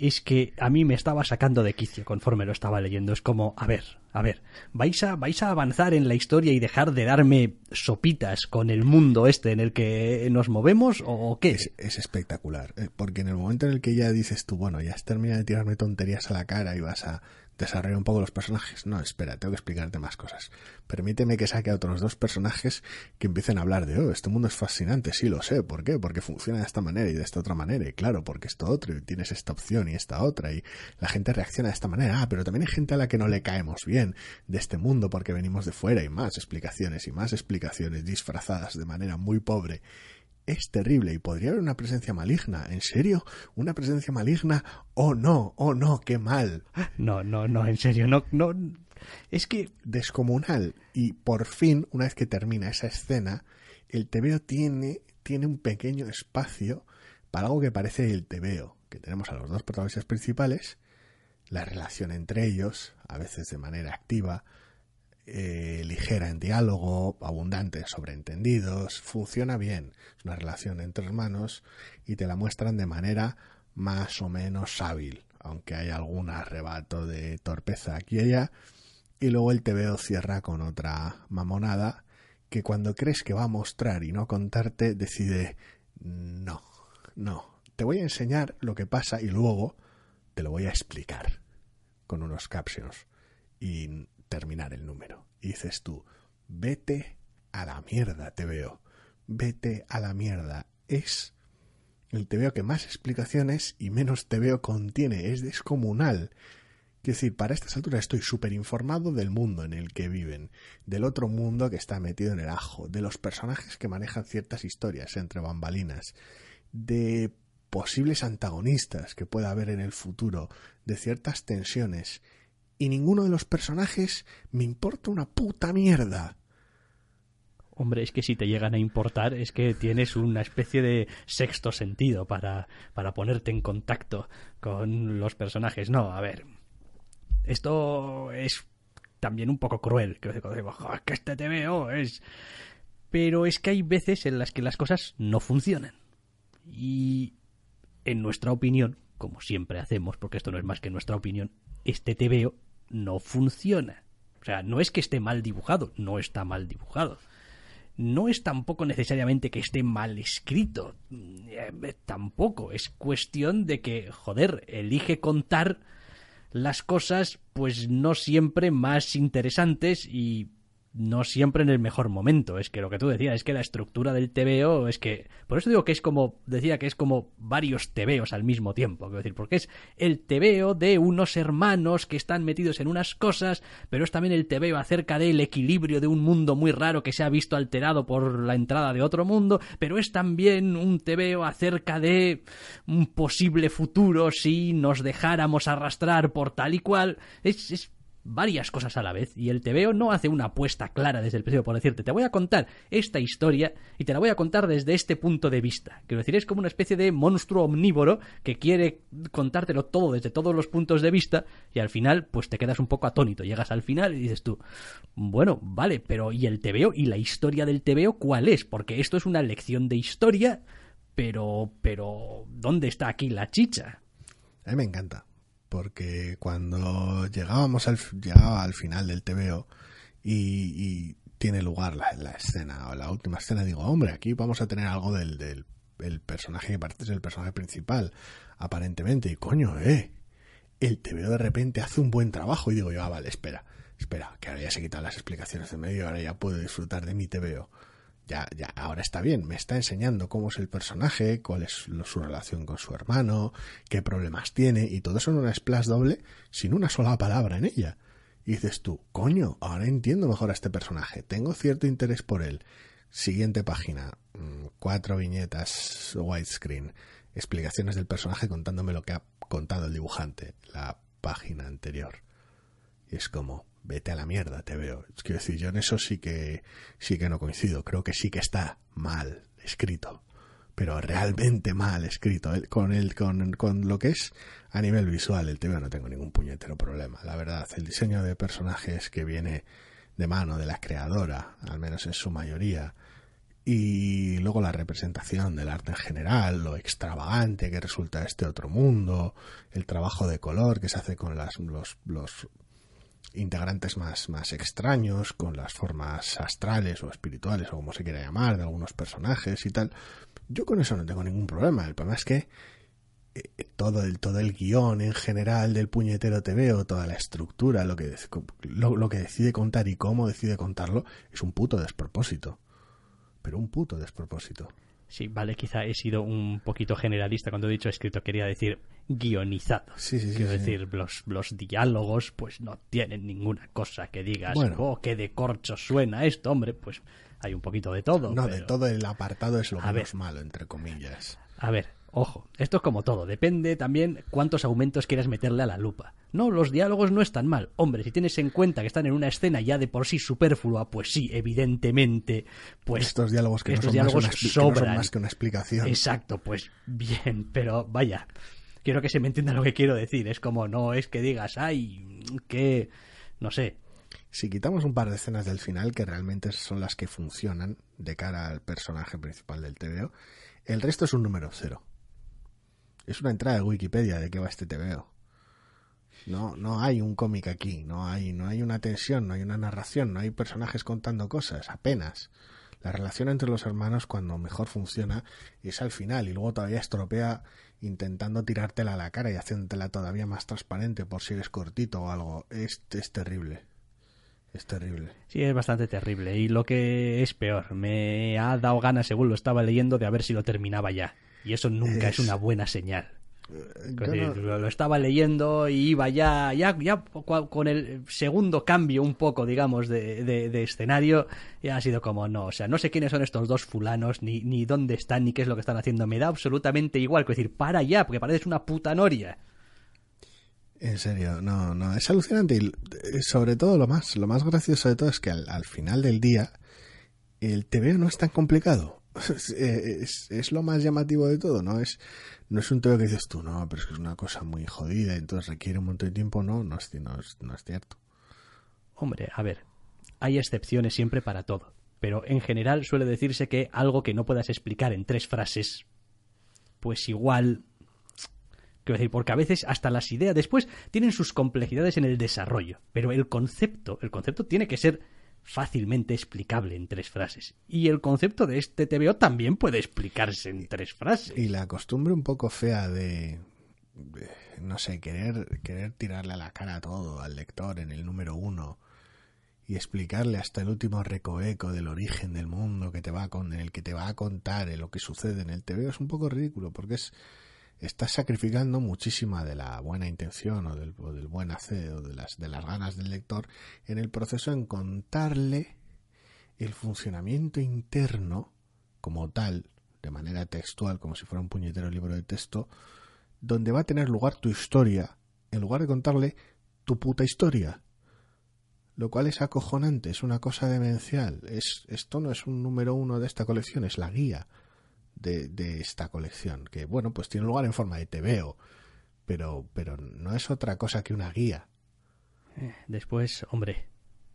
Es que a mí me estaba sacando de quicio conforme lo estaba leyendo. Es como, a ver, a ver, ¿vais a, vais a avanzar en la historia y dejar de darme sopitas con el mundo este en el que nos movemos o qué? Es, es espectacular, eh, porque en el momento en el que ya dices tú, bueno, ya has terminado de tirarme tonterías a la cara y vas a desarrolla un poco los personajes. No, espera, tengo que explicarte más cosas. Permíteme que saque a otros dos personajes que empiecen a hablar de, oh, este mundo es fascinante, sí lo sé. ¿Por qué? Porque funciona de esta manera y de esta otra manera. Y claro, porque esto otro, y tienes esta opción y esta otra, y la gente reacciona de esta manera. Ah, pero también hay gente a la que no le caemos bien de este mundo porque venimos de fuera y más explicaciones y más explicaciones disfrazadas de manera muy pobre es terrible y podría haber una presencia maligna. ¿En serio? ¿Una presencia maligna? Oh no, oh no, qué mal. No, no, no, en serio, no, no. Es que. Descomunal. Y por fin, una vez que termina esa escena, el tebeo tiene, tiene un pequeño espacio para algo que parece el tebeo. Que tenemos a los dos protagonistas principales, la relación entre ellos, a veces de manera activa, eh, ligera en diálogo, abundante en sobreentendidos, funciona bien. Es una relación entre hermanos y te la muestran de manera más o menos hábil, aunque hay algún arrebato de torpeza aquí y allá. Y luego el TVO cierra con otra mamonada que cuando crees que va a mostrar y no contarte, decide no, no, te voy a enseñar lo que pasa y luego te lo voy a explicar con unos captions. Y terminar el número. Y dices tú, vete a la mierda, te veo. Vete a la mierda. Es el te veo que más explicaciones y menos te veo contiene. Es descomunal. Quiero decir, para estas alturas estoy súper informado del mundo en el que viven, del otro mundo que está metido en el ajo, de los personajes que manejan ciertas historias entre bambalinas, de posibles antagonistas que pueda haber en el futuro, de ciertas tensiones, y ninguno de los personajes me importa una puta mierda. Hombre, es que si te llegan a importar es que tienes una especie de sexto sentido para, para ponerte en contacto con los personajes. No, a ver, esto es también un poco cruel. Que que este te veo es... Pero es que hay veces en las que las cosas no funcionan. Y en nuestra opinión, como siempre hacemos, porque esto no es más que nuestra opinión, este te veo no funciona. O sea, no es que esté mal dibujado, no está mal dibujado. No es tampoco necesariamente que esté mal escrito, eh, tampoco. Es cuestión de que, joder, elige contar las cosas, pues no siempre más interesantes y no siempre en el mejor momento. Es que lo que tú decías, es que la estructura del TVO es que. Por eso digo que es como. Decía que es como varios TVOs al mismo tiempo. Quiero decir, porque es el TVO de unos hermanos que están metidos en unas cosas, pero es también el TVO acerca del equilibrio de un mundo muy raro que se ha visto alterado por la entrada de otro mundo, pero es también un TVO acerca de un posible futuro si nos dejáramos arrastrar por tal y cual. Es, es varias cosas a la vez y el TVO no hace una apuesta clara desde el principio por decirte te voy a contar esta historia y te la voy a contar desde este punto de vista. Quiero decir, es como una especie de monstruo omnívoro que quiere contártelo todo desde todos los puntos de vista y al final pues te quedas un poco atónito. Llegas al final y dices tú, bueno, vale, pero ¿y el TVO y la historia del TVO cuál es? Porque esto es una lección de historia, pero pero ¿dónde está aquí la chicha? A mí me encanta porque cuando llegábamos al, llegaba al final del TVO y, tiene lugar la, escena o la última escena, digo, hombre, aquí vamos a tener algo del, del el personaje que parece ser el personaje principal, aparentemente, y coño, eh, el TVO de repente hace un buen trabajo y digo yo, ah, vale, espera, espera, que ahora ya se quitan las explicaciones de medio, ahora ya puedo disfrutar de mi TVO ya, ya, ahora está bien, me está enseñando cómo es el personaje, cuál es su relación con su hermano, qué problemas tiene, y todo eso en una splash doble sin una sola palabra en ella. Y dices tú, coño, ahora entiendo mejor a este personaje, tengo cierto interés por él. Siguiente página, mm, cuatro viñetas widescreen, explicaciones del personaje contándome lo que ha contado el dibujante, la página anterior. Y es como, vete a la mierda, te veo. Quiero decir, yo en eso sí que, sí que no coincido. Creo que sí que está mal escrito. Pero realmente mal escrito. Con, el, con, con lo que es a nivel visual, el TV no tengo ningún puñetero problema. La verdad, el diseño de personajes que viene de mano de la creadora, al menos en su mayoría, y luego la representación del arte en general, lo extravagante que resulta este otro mundo, el trabajo de color que se hace con las, los, los integrantes más, más extraños, con las formas astrales o espirituales o como se quiera llamar de algunos personajes y tal. Yo con eso no tengo ningún problema. El problema es que eh, todo el, todo el guion en general del puñetero TV o toda la estructura, lo que, lo que decide contar y cómo decide contarlo, es un puto despropósito. Pero un puto despropósito. Sí, vale, quizá he sido un poquito generalista cuando he dicho escrito, quería decir guionizado. Sí, sí, Quiero decir, los, los diálogos pues no tienen ninguna cosa que digas, Bueno. oh, qué de corcho suena esto, hombre, pues hay un poquito de todo. No, de todo el apartado es lo menos ver. malo, entre comillas. A ver, ojo, esto es como todo, depende también cuántos aumentos quieras meterle a la lupa. No, los diálogos no están mal. Hombre, si tienes en cuenta que están en una escena ya de por sí superflua, pues sí, evidentemente, pues Estos diálogos que, estos no, son diálogos más una expli- que no son sobran. más que una explicación. Exacto, pues bien, pero vaya, quiero que se me entienda lo que quiero decir. Es como, no es que digas, ay, que, no sé, Si quitamos un par de escenas del final, que realmente son las que funcionan de cara al personaje principal del TVO, el resto es un número cero. Es una entrada de Wikipedia de qué va este TVO. No, no hay un cómic aquí, no hay, no hay una tensión, no hay una narración, no hay personajes contando cosas, apenas. La relación entre los hermanos cuando mejor funciona es al final y luego todavía estropea intentando tirártela a la cara y haciéndotela todavía más transparente por si eres cortito o algo. Es, es terrible. Es terrible. sí es bastante terrible. Y lo que es peor, me ha dado ganas, según lo estaba leyendo, de a ver si lo terminaba ya. Y eso nunca es, Es- una buena señal. Eh, no- lo, lo estaba leyendo y iba ya, ya, ya con el segundo cambio un poco, digamos, de, de- de escenario, ya ha sido como, no, o sea, no sé quiénes son estos dos fulanos, ni, ni dónde están, ni qué es lo que están haciendo, me da absolutamente igual, es decir, para ya, porque pareces una puta noria. En serio, no, no, es alucinante y eh, sobre todo lo más, lo más gracioso de todo es que al, al final del día el TVO no es tan complicado. Es, eh, es- es lo más llamativo de todo, ¿no? Es, no es un TVO que dices tú, no, pero es que es una cosa muy jodida, entonces requiere un montón de tiempo, no, no es, no no es cierto. Hombre, a ver, hay excepciones siempre para todo, pero en general suele decirse que algo que no puedas explicar en tres frases, pues igual... Quiero decir, porque a veces hasta las ideas después tienen sus complejidades en el desarrollo, pero el concepto, el concepto tiene que ser fácilmente explicable en tres frases. Y el concepto de este TVO también puede explicarse en tres frases. Y la costumbre un poco fea de, no sé, querer, querer tirarle a la cara todo al lector en el número uno y explicarle hasta el último recoveco del origen del mundo que te va a con, en el que te va a contar eh, lo que sucede en el TV es un poco ridículo porque es estás sacrificando muchísima de la buena intención o del, buen hacer o de las de las ganas del lector en el proceso en contarle el funcionamiento interno como tal de manera textual como si fuera un puñetero libro de texto donde va a tener lugar tu historia en lugar de contarle tu puta historia lo cual es acojonante, es una cosa demencial. Es, esto no es un número uno de esta colección, es la guía de, esta colección, que bueno, pues tiene lugar en forma de TVO, pero, pero no es otra cosa que una guía. Después, hombre,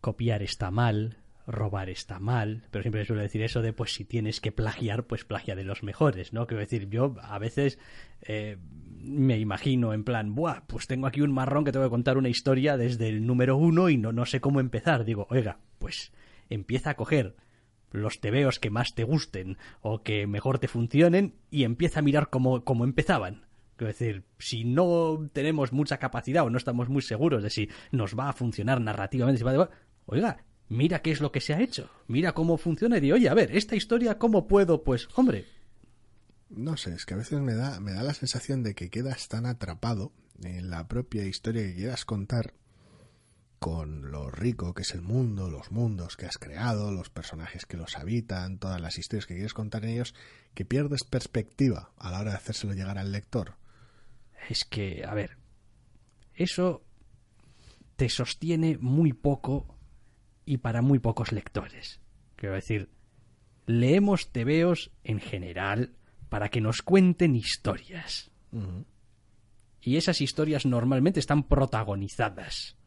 copiar está mal, robar está mal, pero siempre se suele decir eso de pues si tienes que plagiar, pues plagia de los mejores, ¿no? Quiero decir, yo a veces eh, me imagino en plan, buah, pues tengo aquí un marrón que tengo que contar una historia desde el número uno y no, no sé cómo empezar. Digo, oiga, pues empieza a coger los tebeos que más te gusten o que mejor te funcionen y empieza a mirar cómo, cómo empezaban. Quiero decir, si no tenemos mucha capacidad o no estamos muy seguros de si nos va a funcionar narrativamente, si va oiga, mira qué es lo que se ha hecho, mira cómo funciona y di, oye, a ver, esta historia, ¿cómo puedo? Pues, hombre. No sé, es que a veces me da, me da la sensación de que quedas tan atrapado en la propia historia que quieras contar con lo rico que es el mundo, los mundos que has creado, los personajes que los habitan, todas las historias que quieres contar en ellos, que pierdes perspectiva a la hora de hacérselo llegar al lector. Es que, a ver, eso te sostiene muy poco y para muy pocos lectores. Quiero decir, leemos tebeos en general para que nos cuenten historias. Y esas historias normalmente están protagonizadas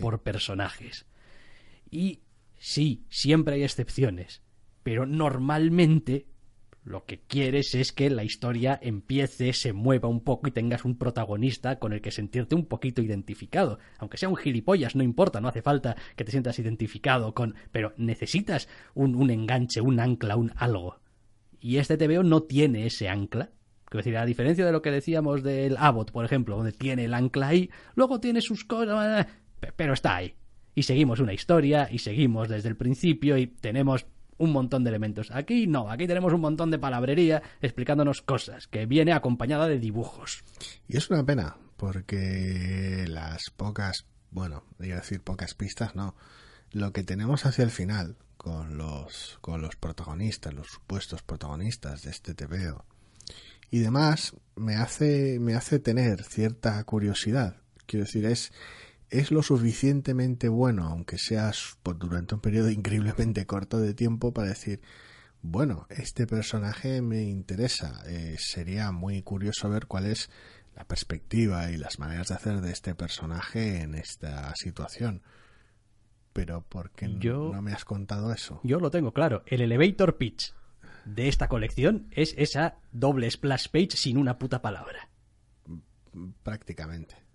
por personajes. Y sí, siempre hay excepciones, pero normalmente lo que quieres es que la historia empiece, se mueva un poco y tengas un protagonista con el que sentirte un poquito identificado. Aunque sea un gilipollas, no importa, no hace falta que te sientas identificado con... Pero necesitas un, un enganche, un ancla, un algo. Y este TVO no tiene ese ancla. Quiero decir, a diferencia de lo que decíamos del Abbott, por ejemplo, donde tiene el ancla ahí, luego tiene sus cosas, pero está ahí. Y seguimos una historia, y seguimos desde el principio, y tenemos un montón de elementos. Aquí no, aquí tenemos un montón de palabrería explicándonos cosas, que viene acompañada de dibujos. Y es una pena, porque las pocas, bueno, iba a decir pocas pistas, no. Lo que tenemos hacia el final, con los, con los protagonistas, los supuestos protagonistas de este TVO, y demás, me hace, me hace tener cierta curiosidad. Quiero decir, es, es lo suficientemente bueno, aunque sea durante un periodo increíblemente corto de tiempo, para decir, bueno, este personaje me interesa. Eh, sería muy curioso ver cuál es la perspectiva y las maneras de hacer de este personaje en esta situación. Pero ¿por qué no me has contado eso? Yo lo tengo claro. El elevator pitch de esta colección es esa doble splash page sin una puta palabra. Prácticamente.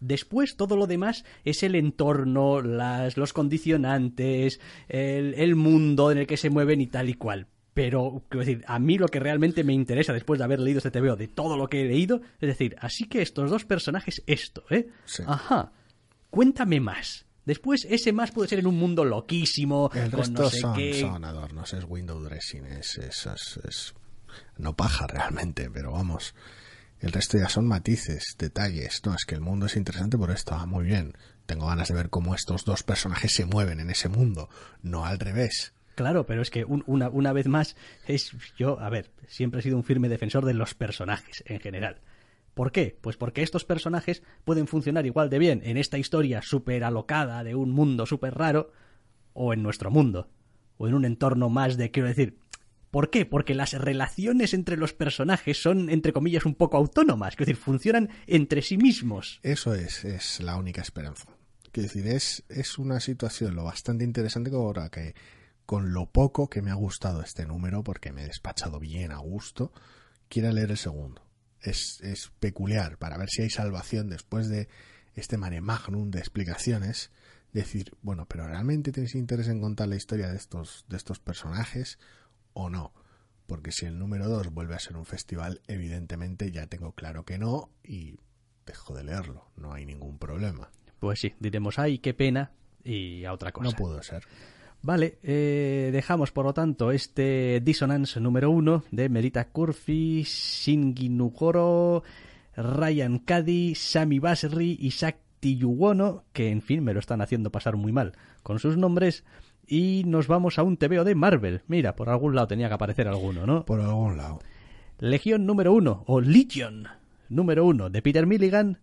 Después todo lo demás es el entorno, las, los condicionantes, el, el, mundo en el que se mueven y tal y cual. Pero, quiero decir, a mí lo que realmente me interesa después de haber leído este TVO, de todo lo que he leído, es decir, así que estos dos personajes, esto, ¿eh? Ajá. Cuéntame más. Después, ese más puede ser en un mundo loquísimo. El con resto no sé son, qué. son adornos, es window dressing, es, es, es, es, no paja realmente, pero vamos. El resto ya son matices, detalles. No, es que el mundo es interesante por esto. Ah, muy bien. Tengo ganas de ver cómo estos dos personajes se mueven en ese mundo, no al revés. Claro, pero es que un- una, una vez más, es yo, a ver, siempre he sido un firme defensor de los personajes en general. ¿Por qué? Pues porque estos personajes pueden funcionar igual de bien en esta historia súper alocada de un mundo súper raro o en nuestro mundo, o en un entorno más de, quiero decir, ¿por qué? Porque las relaciones entre los personajes son, entre comillas, un poco autónomas, quiero decir, funcionan entre sí mismos. Eso es, es la única esperanza. Quiero decir, es, es una situación lo bastante interesante como ahora que con lo poco que me ha gustado este número, porque me he despachado bien a gusto, quiera leer el segundo. Es, es peculiar para ver si hay salvación después de este mare magnum de explicaciones. Decir, bueno, pero ¿realmente tenéis interés en contar la historia de estos, de estos personajes o no? Porque si el número 2 vuelve a ser un festival, evidentemente ya tengo claro que no y dejo de leerlo. No hay ningún problema. Pues sí, diremos, ay, qué pena, y a otra cosa. No pudo ser. Vale, eh, dejamos por lo tanto este Dissonance número uno de Merita Curfi, Shingi Nugoro, Ryan Cady, Sami Basri y Sakti Yuwono, que en fin me lo están haciendo pasar muy mal con sus nombres. Y nos vamos a un TVO de Marvel. Mira, por algún lado tenía que aparecer alguno, ¿no? Por algún lado. Legión número uno, o Legion número uno de Peter Milligan,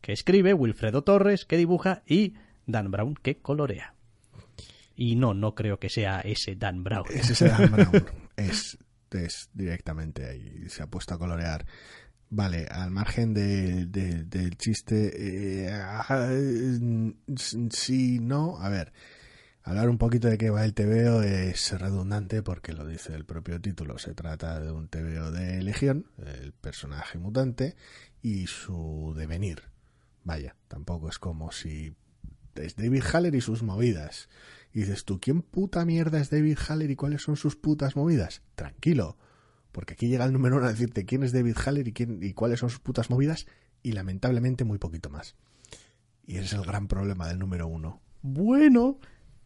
que escribe, Wilfredo Torres, que dibuja, y Dan Brown, que colorea. Y no, no creo que sea ese Dan Brown. Es ese Dan Brown. es, es directamente ahí. Se ha puesto a colorear. Vale, al margen de, de- del chiste, eh, ah, sí, no, a ver, hablar un poquito de qué va el TVO es redundante porque lo dice el propio título, se trata de un TVO de Legión, el personaje mutante y su devenir. Vaya, tampoco es como si es David Haller y sus movidas. Y dices tú, ¿quién puta mierda es David Haller y cuáles son sus putas movidas? Tranquilo, porque aquí llega el número uno a decirte quién es David Haller y, quién, y cuáles son sus putas movidas y lamentablemente muy poquito más. Y ese es el gran problema del número uno. Bueno,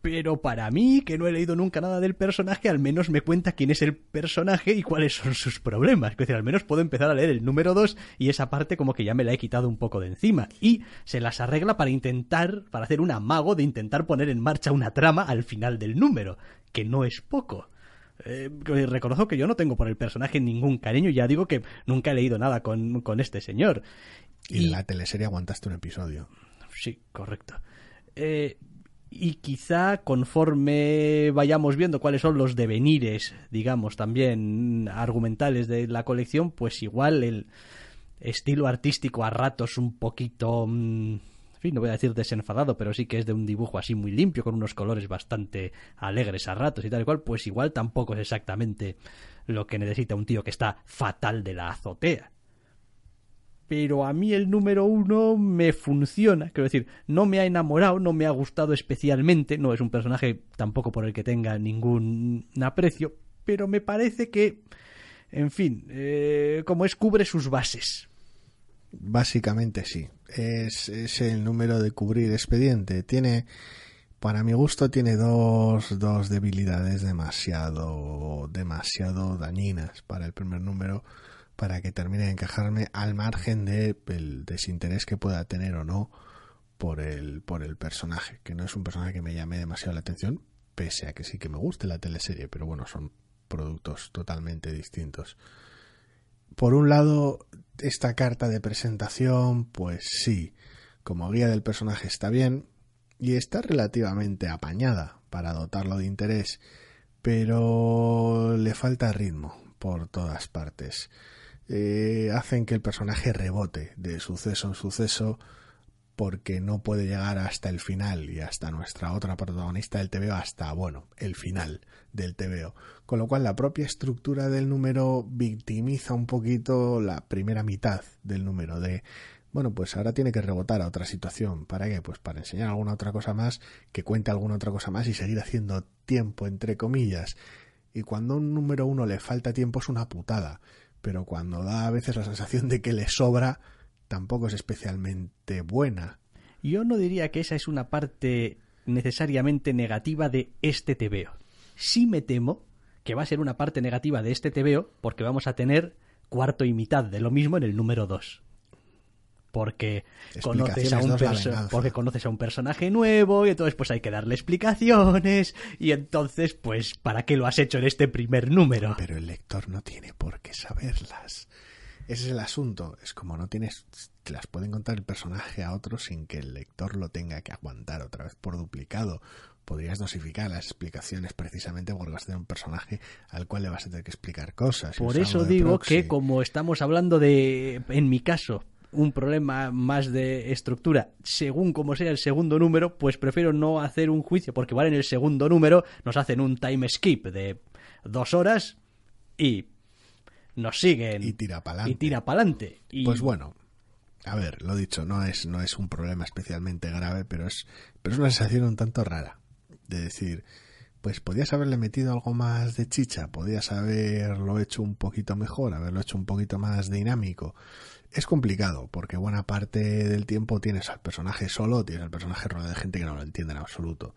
pero para mí, que no he leído nunca nada del personaje, al menos me cuenta quién es el personaje y cuáles son sus problemas. Es decir, al menos puedo empezar a leer el número 2 y esa parte como que ya me la he quitado un poco de encima. Y se las arregla para intentar, para hacer un amago de intentar poner en marcha una trama al final del número, que no es poco. Eh, reconozco que yo no tengo por el personaje ningún cariño, ya digo que nunca he leído nada con, con este señor. Y, en la teleserie aguantaste un episodio. Sí, correcto. Eh, y quizá conforme vayamos viendo cuáles son los devenires, digamos, también argumentales de la colección, pues igual el estilo artístico a ratos un poquito... Mm, en fin, no voy a decir desenfadado, pero sí que es de un dibujo así muy limpio, con unos colores bastante alegres a ratos y tal y cual, pues igual tampoco es exactamente lo que necesita un tío que está fatal de la azotea pero a mí el número uno me funciona. Quiero decir, no me ha enamorado, no me ha gustado especialmente, no es un personaje tampoco por el que tenga ningún aprecio, pero me parece que, en fin, eh, como es, cubre sus bases. Básicamente sí, es, es el número de cubrir expediente. Tiene, para mi gusto, tiene dos, dos debilidades demasiado, demasiado dañinas para el primer número para que termine de encajarme al margen del el desinterés que pueda tener o no por el, por el personaje, que no es un personaje que me llame demasiado la atención, pese a que sí que me guste la teleserie, pero bueno, son productos totalmente distintos. Por un lado, esta carta de presentación, pues sí, como guía del personaje está bien y está relativamente apañada para dotarlo de interés, pero le falta ritmo por todas partes. Eh, hacen que el personaje rebote de suceso en suceso porque no puede llegar hasta el final y hasta nuestra otra protagonista del TVO hasta, bueno, el final del TVO. Con lo cual la propia estructura del número victimiza un poquito la primera mitad del número de, bueno, pues ahora tiene que rebotar a otra situación. ¿Para qué? Pues para enseñar alguna otra cosa más, que cuente alguna otra cosa más y seguir haciendo tiempo, entre comillas. Y cuando a un número uno le falta tiempo es una putada pero cuando da a veces la sensación de que le sobra, tampoco es especialmente buena. Yo no diría que esa es una parte necesariamente negativa de este TVO. Sí me temo que va a ser una parte negativa de este TVO porque vamos a tener cuarto y mitad de lo mismo en el número 2 porque conoces, a un porque conoces a un personaje nuevo y entonces pues hay que darle explicaciones y entonces pues ¿para qué lo has hecho en este primer número? Pero el lector no tiene por qué saberlas. Ese es el asunto. Es como no tienes. Te las pueden contar el personaje a otro sin que el lector lo tenga que aguantar otra vez por duplicado. Podrías dosificar las explicaciones precisamente porque vas a tener un personaje al cual le vas a tener que explicar cosas. Por eso digo que, como estamos hablando de. En mi caso, un problema más de estructura, según como sea el segundo número, pues prefiero no hacer un juicio, porque igual en el segundo número nos hacen un time skip de dos horas y nos siguen. Y tira para Y tira para adelante. Pues bueno, a ver, lo dicho, no es, no es un problema especialmente grave, pero es, pero es una sensación un tanto rara. De decir, pues podías haberle metido algo más de chicha, podías haberlo hecho un poquito mejor, haberlo hecho un poquito más dinámico es complicado porque buena parte del tiempo tienes al personaje solo, tienes al personaje rodeado de gente que no lo entiende en absoluto.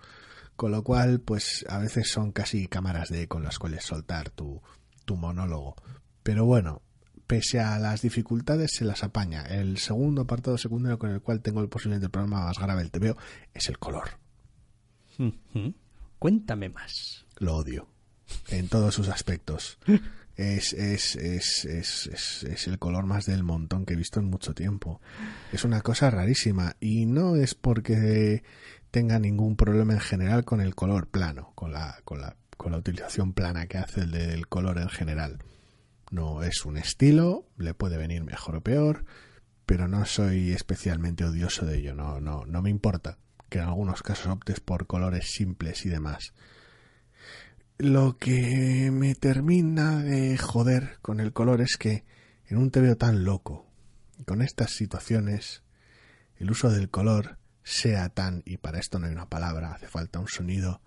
Con lo cual, pues a veces son casi cámaras de con las cuales soltar tu, tu monólogo. Pero bueno, pese a las dificultades se las apaña. El segundo apartado secundario con el cual tengo el posiblemente problema más grave del TVO es el color. Cuéntame más. Lo odio. En todos sus aspectos. es, es, es, es, es, el color más del montón que he visto en mucho tiempo. Es una cosa rarísima y no es porque tenga ningún problema en general con el color plano, con la, con la, con la utilización plana que hace el del color en general. No es un estilo, le puede venir mejor o peor, pero no soy especialmente odioso de ello, no, no, no me importa que en algunos casos optes por colores simples y demás. Lo que me termina de joder con el color es que en un veo tan loco, con estas situaciones, el uso del color sea tan, y para esto no hay una palabra, hace falta un sonido.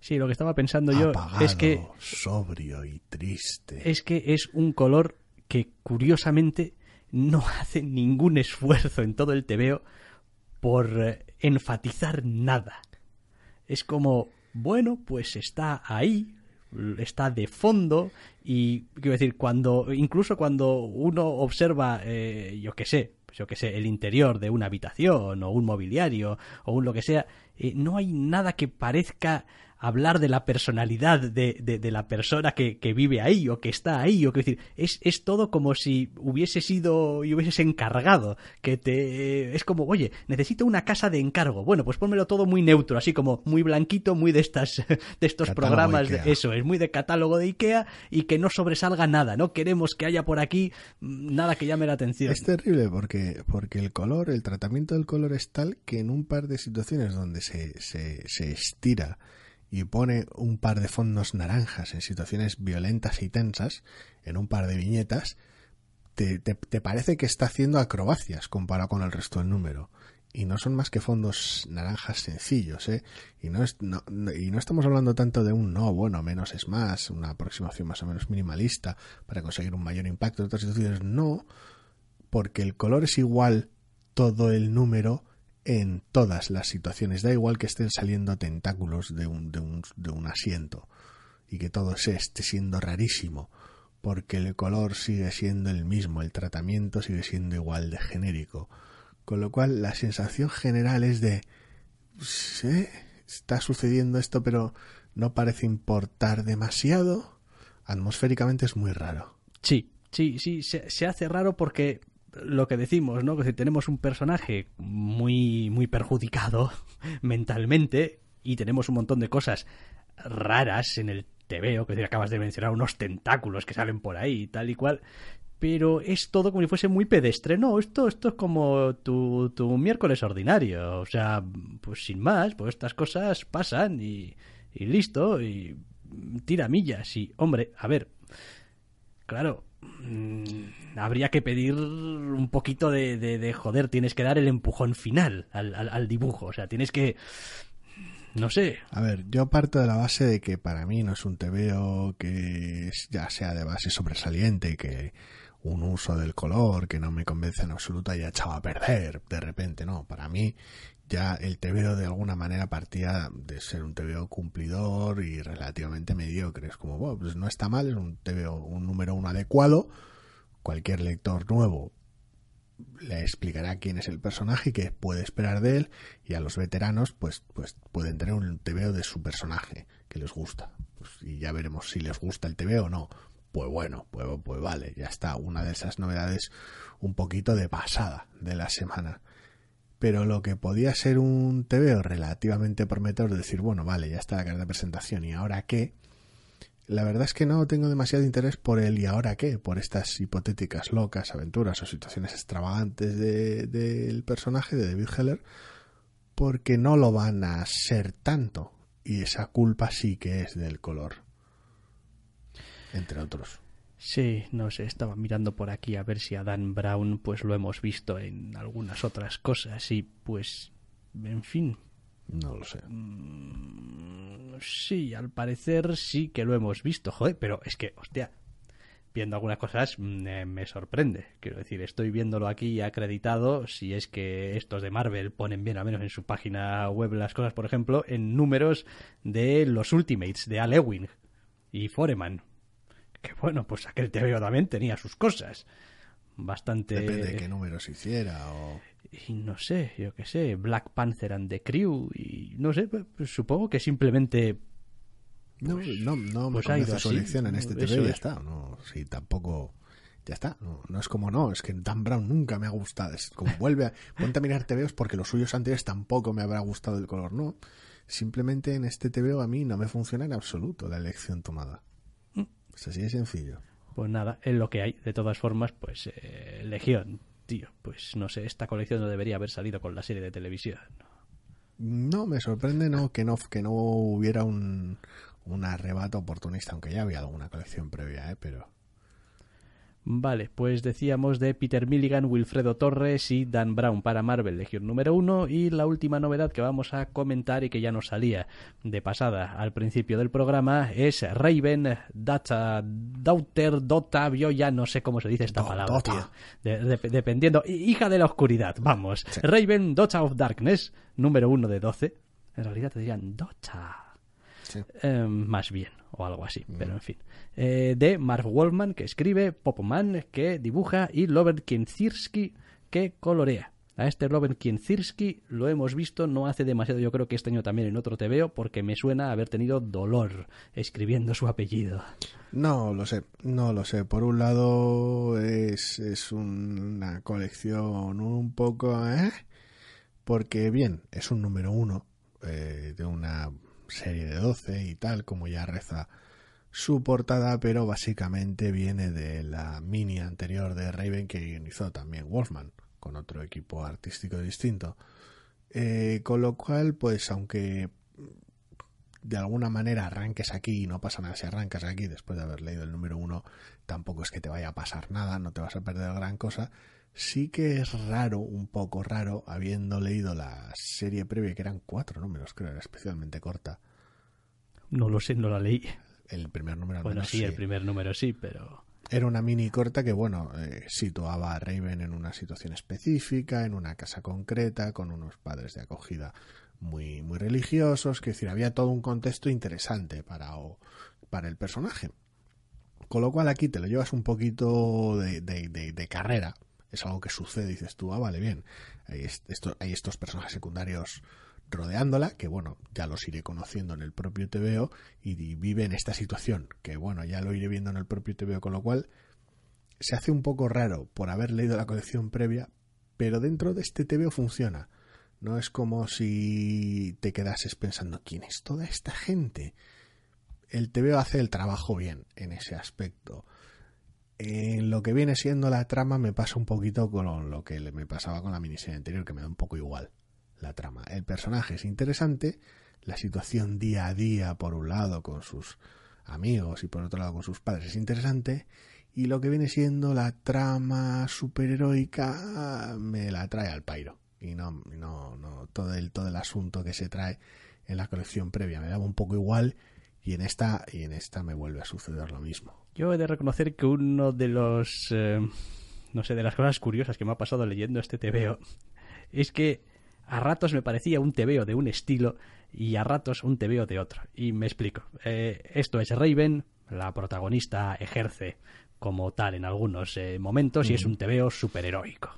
Sí, lo que estaba pensando yo es que... Sobrio y triste. Es que es un color que curiosamente no hace ningún esfuerzo en todo el tebeo por eh, enfatizar nada. Es como, bueno, pues está ahí, está de fondo y quiero decir cuando incluso cuando uno observa eh, yo qué sé yo qué sé el interior de una habitación o un mobiliario o un lo que sea eh, no hay nada que parezca hablar de la personalidad de, de, la persona que, que, vive ahí o que está ahí o que decir es, es todo como si hubiese sido y hubieses encargado que te es como oye necesito una casa de encargo bueno pues pónmelo todo muy neutro así como muy blanquito muy de estas de estos programas de, eso es muy de catálogo de Ikea y que no sobresalga nada no queremos que haya por aquí mm, nada que llame la atención. Es terrible porque porque el color el tratamiento del color es tal que en un par de situaciones donde se, se, se estira y pone un par de fondos naranjas en situaciones violentas y tensas, en un par de viñetas, te, te, parece que está haciendo acrobacias comparado con el resto del número. Y no son más que fondos naranjas sencillos, ¿eh? Y no, es, no, y no estamos hablando tanto de un no, bueno, menos es más, una aproximación más o menos minimalista para conseguir un mayor impacto en otras situaciones. No, porque el color es igual todo el número en todas las situaciones. Da igual que estén saliendo tentáculos de un, de un, de un asiento y que todo se esté siendo rarísimo, porque el color sigue siendo el mismo, el tratamiento sigue siendo igual de genérico. Con lo cual la sensación general es de ¿sí? está sucediendo esto pero no parece importar demasiado. Atmosféricamente es muy raro. Sí, sí, sí, se, se hace raro porque lo que decimos, ¿no? Que si tenemos un personaje muy, muy perjudicado mentalmente y tenemos un montón de cosas raras en el TVO, que acabas de mencionar unos tentáculos que salen por ahí y tal y cual, pero es todo como si fuese muy pedestre. No, esto, esto es como tu, tu miércoles ordinario. O sea, pues sin más, pues estas cosas pasan y, y listo, y tira millas. Y, hombre, a ver, claro, habría que pedir un poquito de, de, joder, tienes que dar el empujón final al, dibujo, o sea, tienes que... No sé. A ver, yo parto de la base de que para mí no es un TVO que ya sea de base sobresaliente, que un uso del color que no me convence en absoluto haya echado a perder de repente, no. Para mí ya el TVO de alguna manera partía de ser un TVO cumplidor y relativamente mediocre. Es como, bueno, pues no está mal, es un TVO, un número uno adecuado. Cualquier lector nuevo le explicará quién es el personaje y qué puede esperar de él. Y a los veteranos, pues, pues pueden tener un TVO de su personaje que les gusta. Pues, y ya veremos si les gusta el TVO o no. Pues bueno, pues, pues vale, ya está. Una de esas novedades un poquito de pasada de la semana pero lo que podía ser un TVO relativamente prometedor, de decir, bueno, vale, ya está la carta de presentación, ¿y ahora qué? La verdad es que no tengo demasiado interés por el ¿y ahora qué? Por estas hipotéticas locas aventuras o situaciones extravagantes del de, personaje de David Heller, porque no lo van a ser tanto, y esa culpa sí que es del color, entre otros. Sí, no sé, estaba mirando por aquí a ver si a Dan Brown pues lo hemos visto en algunas otras cosas y pues, en fin. No lo sé. Mm, sí, al parecer sí que lo hemos visto, joder, pero es que, hostia, viendo algunas cosas mm, me sorprende. Quiero decir, estoy viéndolo aquí acreditado, si es que estos de Marvel ponen bien, al menos en su página web las cosas, por ejemplo, en números de los Ultimates de Al Ewing y Foreman que bueno, pues aquel TVO también tenía sus cosas. Bastante. Depende de qué números hiciera o. Y no sé, yo qué sé, Black Panther and the Crew, y no sé, pues, supongo que simplemente. no, pues, no, no me pues su elección en este TV y ya está. No, sí, tampoco. Ya está, no, no, es como no, es que Dan Brown nunca me ha gustado. Es como vuelve a. Ponte a mirar TVOs porque los suyos anteriores tampoco me habrá gustado el color, no. Simplemente en este TVO a mí no me funciona en absoluto la elección tomada. Es así de sencillo. Pues nada, es lo que hay. De todas formas, pues eh, Legión, tío, pues no sé, esta colección no debería haber salido con la serie de televisión. No, me sorprende no que no que no hubiera un, un arrebato oportunista, aunque ya había alguna colección previa, ¿eh? pero Vale, pues decíamos de Peter Milligan, Wilfredo Torres y Dan Brown para Marvel Legión número uno y la última novedad que vamos a comentar y que ya nos salía de pasada al principio del programa es Raven Data Daughter Dota, yo ya no sé cómo se dice esta palabra, dependiendo, hija de la oscuridad, vamos. Raven Dota of Darkness, número uno de 12. En realidad te dirían Dota. Em, más bien, o algo así, pero en fin. Eh, de Mark Wallman, que escribe, Popman, que dibuja, y Robert Kienzirski, que colorea. A este Robert Kienzirski lo hemos visto no hace demasiado, yo creo que este año también en otro TVO, porque me suena haber tenido dolor escribiendo su apellido. No lo sé, no lo sé. Por un lado es, es una colección un poco... ¿eh? Porque bien, es un número uno eh, de una serie de 12 y tal, como ya reza su portada, pero básicamente viene de la mini anterior de Raven que hizo también Wolfman, con otro equipo artístico distinto. Eh, con lo cual, pues aunque de alguna manera arranques aquí y no pasa nada si arrancas aquí después de haber leído el número uno, tampoco es que te vaya a pasar nada, no te vas a perder gran cosa. Sí que es raro, un poco raro, habiendo leído la serie previa, que eran cuatro números, creo, era especialmente corta. No lo sé, no la leí. El primer número. Bueno, sí, el primer número sí, pero... Era una mini corta que, bueno, eh, situaba a Raven en una situación específica, en una casa concreta, con unos padres de acogida muy, muy religiosos, que decir, había todo un contexto interesante para, para el personaje. Con lo cual aquí te lo llevas un poquito de, de, carrera. Es algo que sucede, dices tú, ah, vale, bien. Hay, hay estos personajes secundarios rodeándola, que bueno, ya los iré conociendo en el propio TVO y, vive en esta situación, que bueno, ya lo iré viendo en el propio TVO, con lo cual se hace un poco raro por haber leído la colección previa, pero dentro de este TVO funciona. No es como si te quedases pensando, ¿quién es toda esta gente? El TVO hace el trabajo bien en ese aspecto. En lo que viene siendo la trama me pasa un poquito con lo que me pasaba con la miniserie anterior, que me da un poco igual la trama. El personaje es interesante, la situación día a día, por un lado, con sus amigos y por otro lado con sus padres es interesante, y lo que viene siendo la trama superheroica me la trae al pairo. Y no, no, no, todo el, todo el asunto que se trae en la colección previa me daba un poco igual y en esta, y en esta me vuelve a suceder lo mismo. Yo he de reconocer que uno de los, eh, no sé, de las cosas curiosas que me ha pasado leyendo este TVO es que a ratos me parecía un tebeo de un estilo y a ratos un tebeo de otro. Y me explico. Eh, esto es Raven, la protagonista ejerce como tal en algunos eh, momentos y es un tebeo superheroico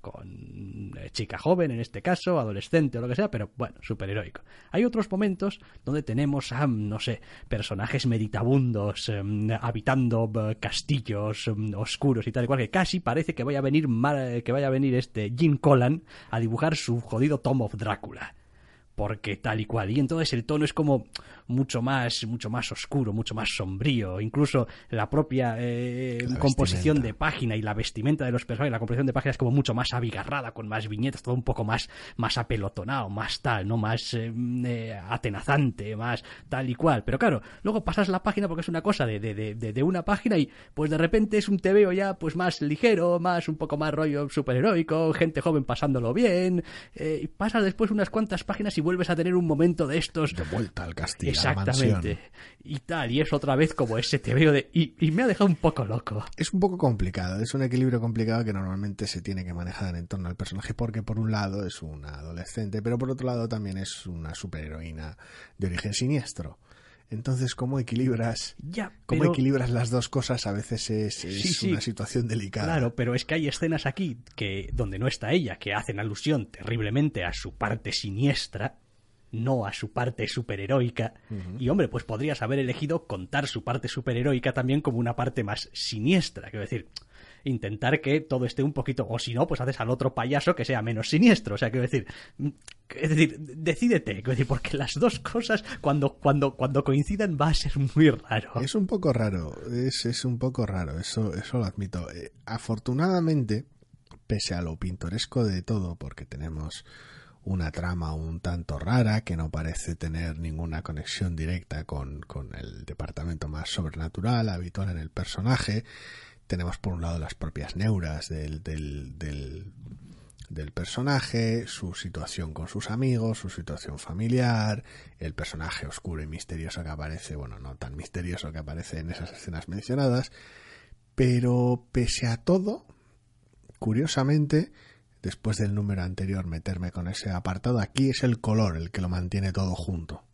con eh, chica joven en este caso, adolescente o lo que sea, pero bueno, superheroico. Hay otros momentos donde tenemos a, no sé, personajes meditabundos em, habitando eh, castillos em, oscuros y tal y cual, que casi parece que vaya a venir, que vaya a venir este Jim Collan a dibujar su jodido Tom of Drácula porque tal y cual. Y entonces el tono es como mucho más, mucho más oscuro, mucho más sombrío. Incluso la propia eh, composición de página y la vestimenta de los personajes, la composición de página es como mucho más abigarrada, con más viñetas, todo un poco más, más apelotonado, más tal, ¿no? Más eh, eh, atenazante, más tal y cual. Pero claro, luego pasas la página porque es una cosa de, de, de, de una página y pues de repente es un TVO ya pues más ligero, más un poco más rollo superheroico, gente joven pasándolo bien. y pasas después unas cuantas páginas y vuelves a tener un momento de estos. De vuelta al castillo. Exactamente. y tal, y es otra vez como ese te veo de. Y, y, me ha dejado un poco loco. Es un poco complicado, es un equilibrio complicado que normalmente se tiene que manejar en torno al personaje, porque por un lado es una adolescente, pero por otro lado también es una superheroína de origen siniestro. Entonces, ¿cómo equilibras, ya, ¿cómo equilibras las dos cosas? A veces es, una situación delicada. Claro, pero es que hay escenas aquí que donde no está ella, que hacen alusión terriblemente a su parte siniestra, no a su parte superheroica. Y hombre, pues podrías haber elegido contar su parte superheroica también como una parte más siniestra. Quiero decir, intentar que todo esté un poquito, o si no, pues haces al otro payaso que sea menos siniestro. O sea, quiero decir, es decir, decídete, quiero decir, porque las dos cosas, cuando, cuando, cuando coincidan, va a ser muy raro. Es un poco raro, es, es un poco raro, eso, eso lo admito. Eh, afortunadamente, pese a lo pintoresco de todo, porque tenemos una trama un tanto rara que no parece tener ninguna conexión directa con, con el departamento más sobrenatural habitual en el personaje. tenemos por un lado las propias neuras del, del, del, del personaje, su situación con sus amigos, su situación familiar, el personaje oscuro y misterioso que aparece, bueno, no tan misterioso que aparece en esas escenas mencionadas, pero pese a todo, curiosamente, después del número anterior meterme con ese apartado, aquí es el color el que lo mantiene todo junto.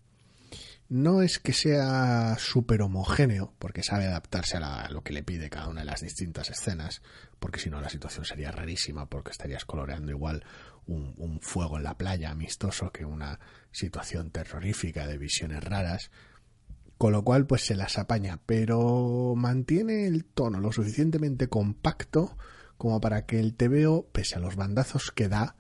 No es que sea súper homogéneo, porque sabe adaptarse a, lo que le pide cada una de las distintas escenas, porque si no la situación sería rarísima, porque estarías coloreando igual un fuego en la playa amistoso que una situación terrorífica de visiones raras, con lo cual pues se las apaña, pero mantiene el tono lo suficientemente compacto como para que el TVO, pese a los bandazos que da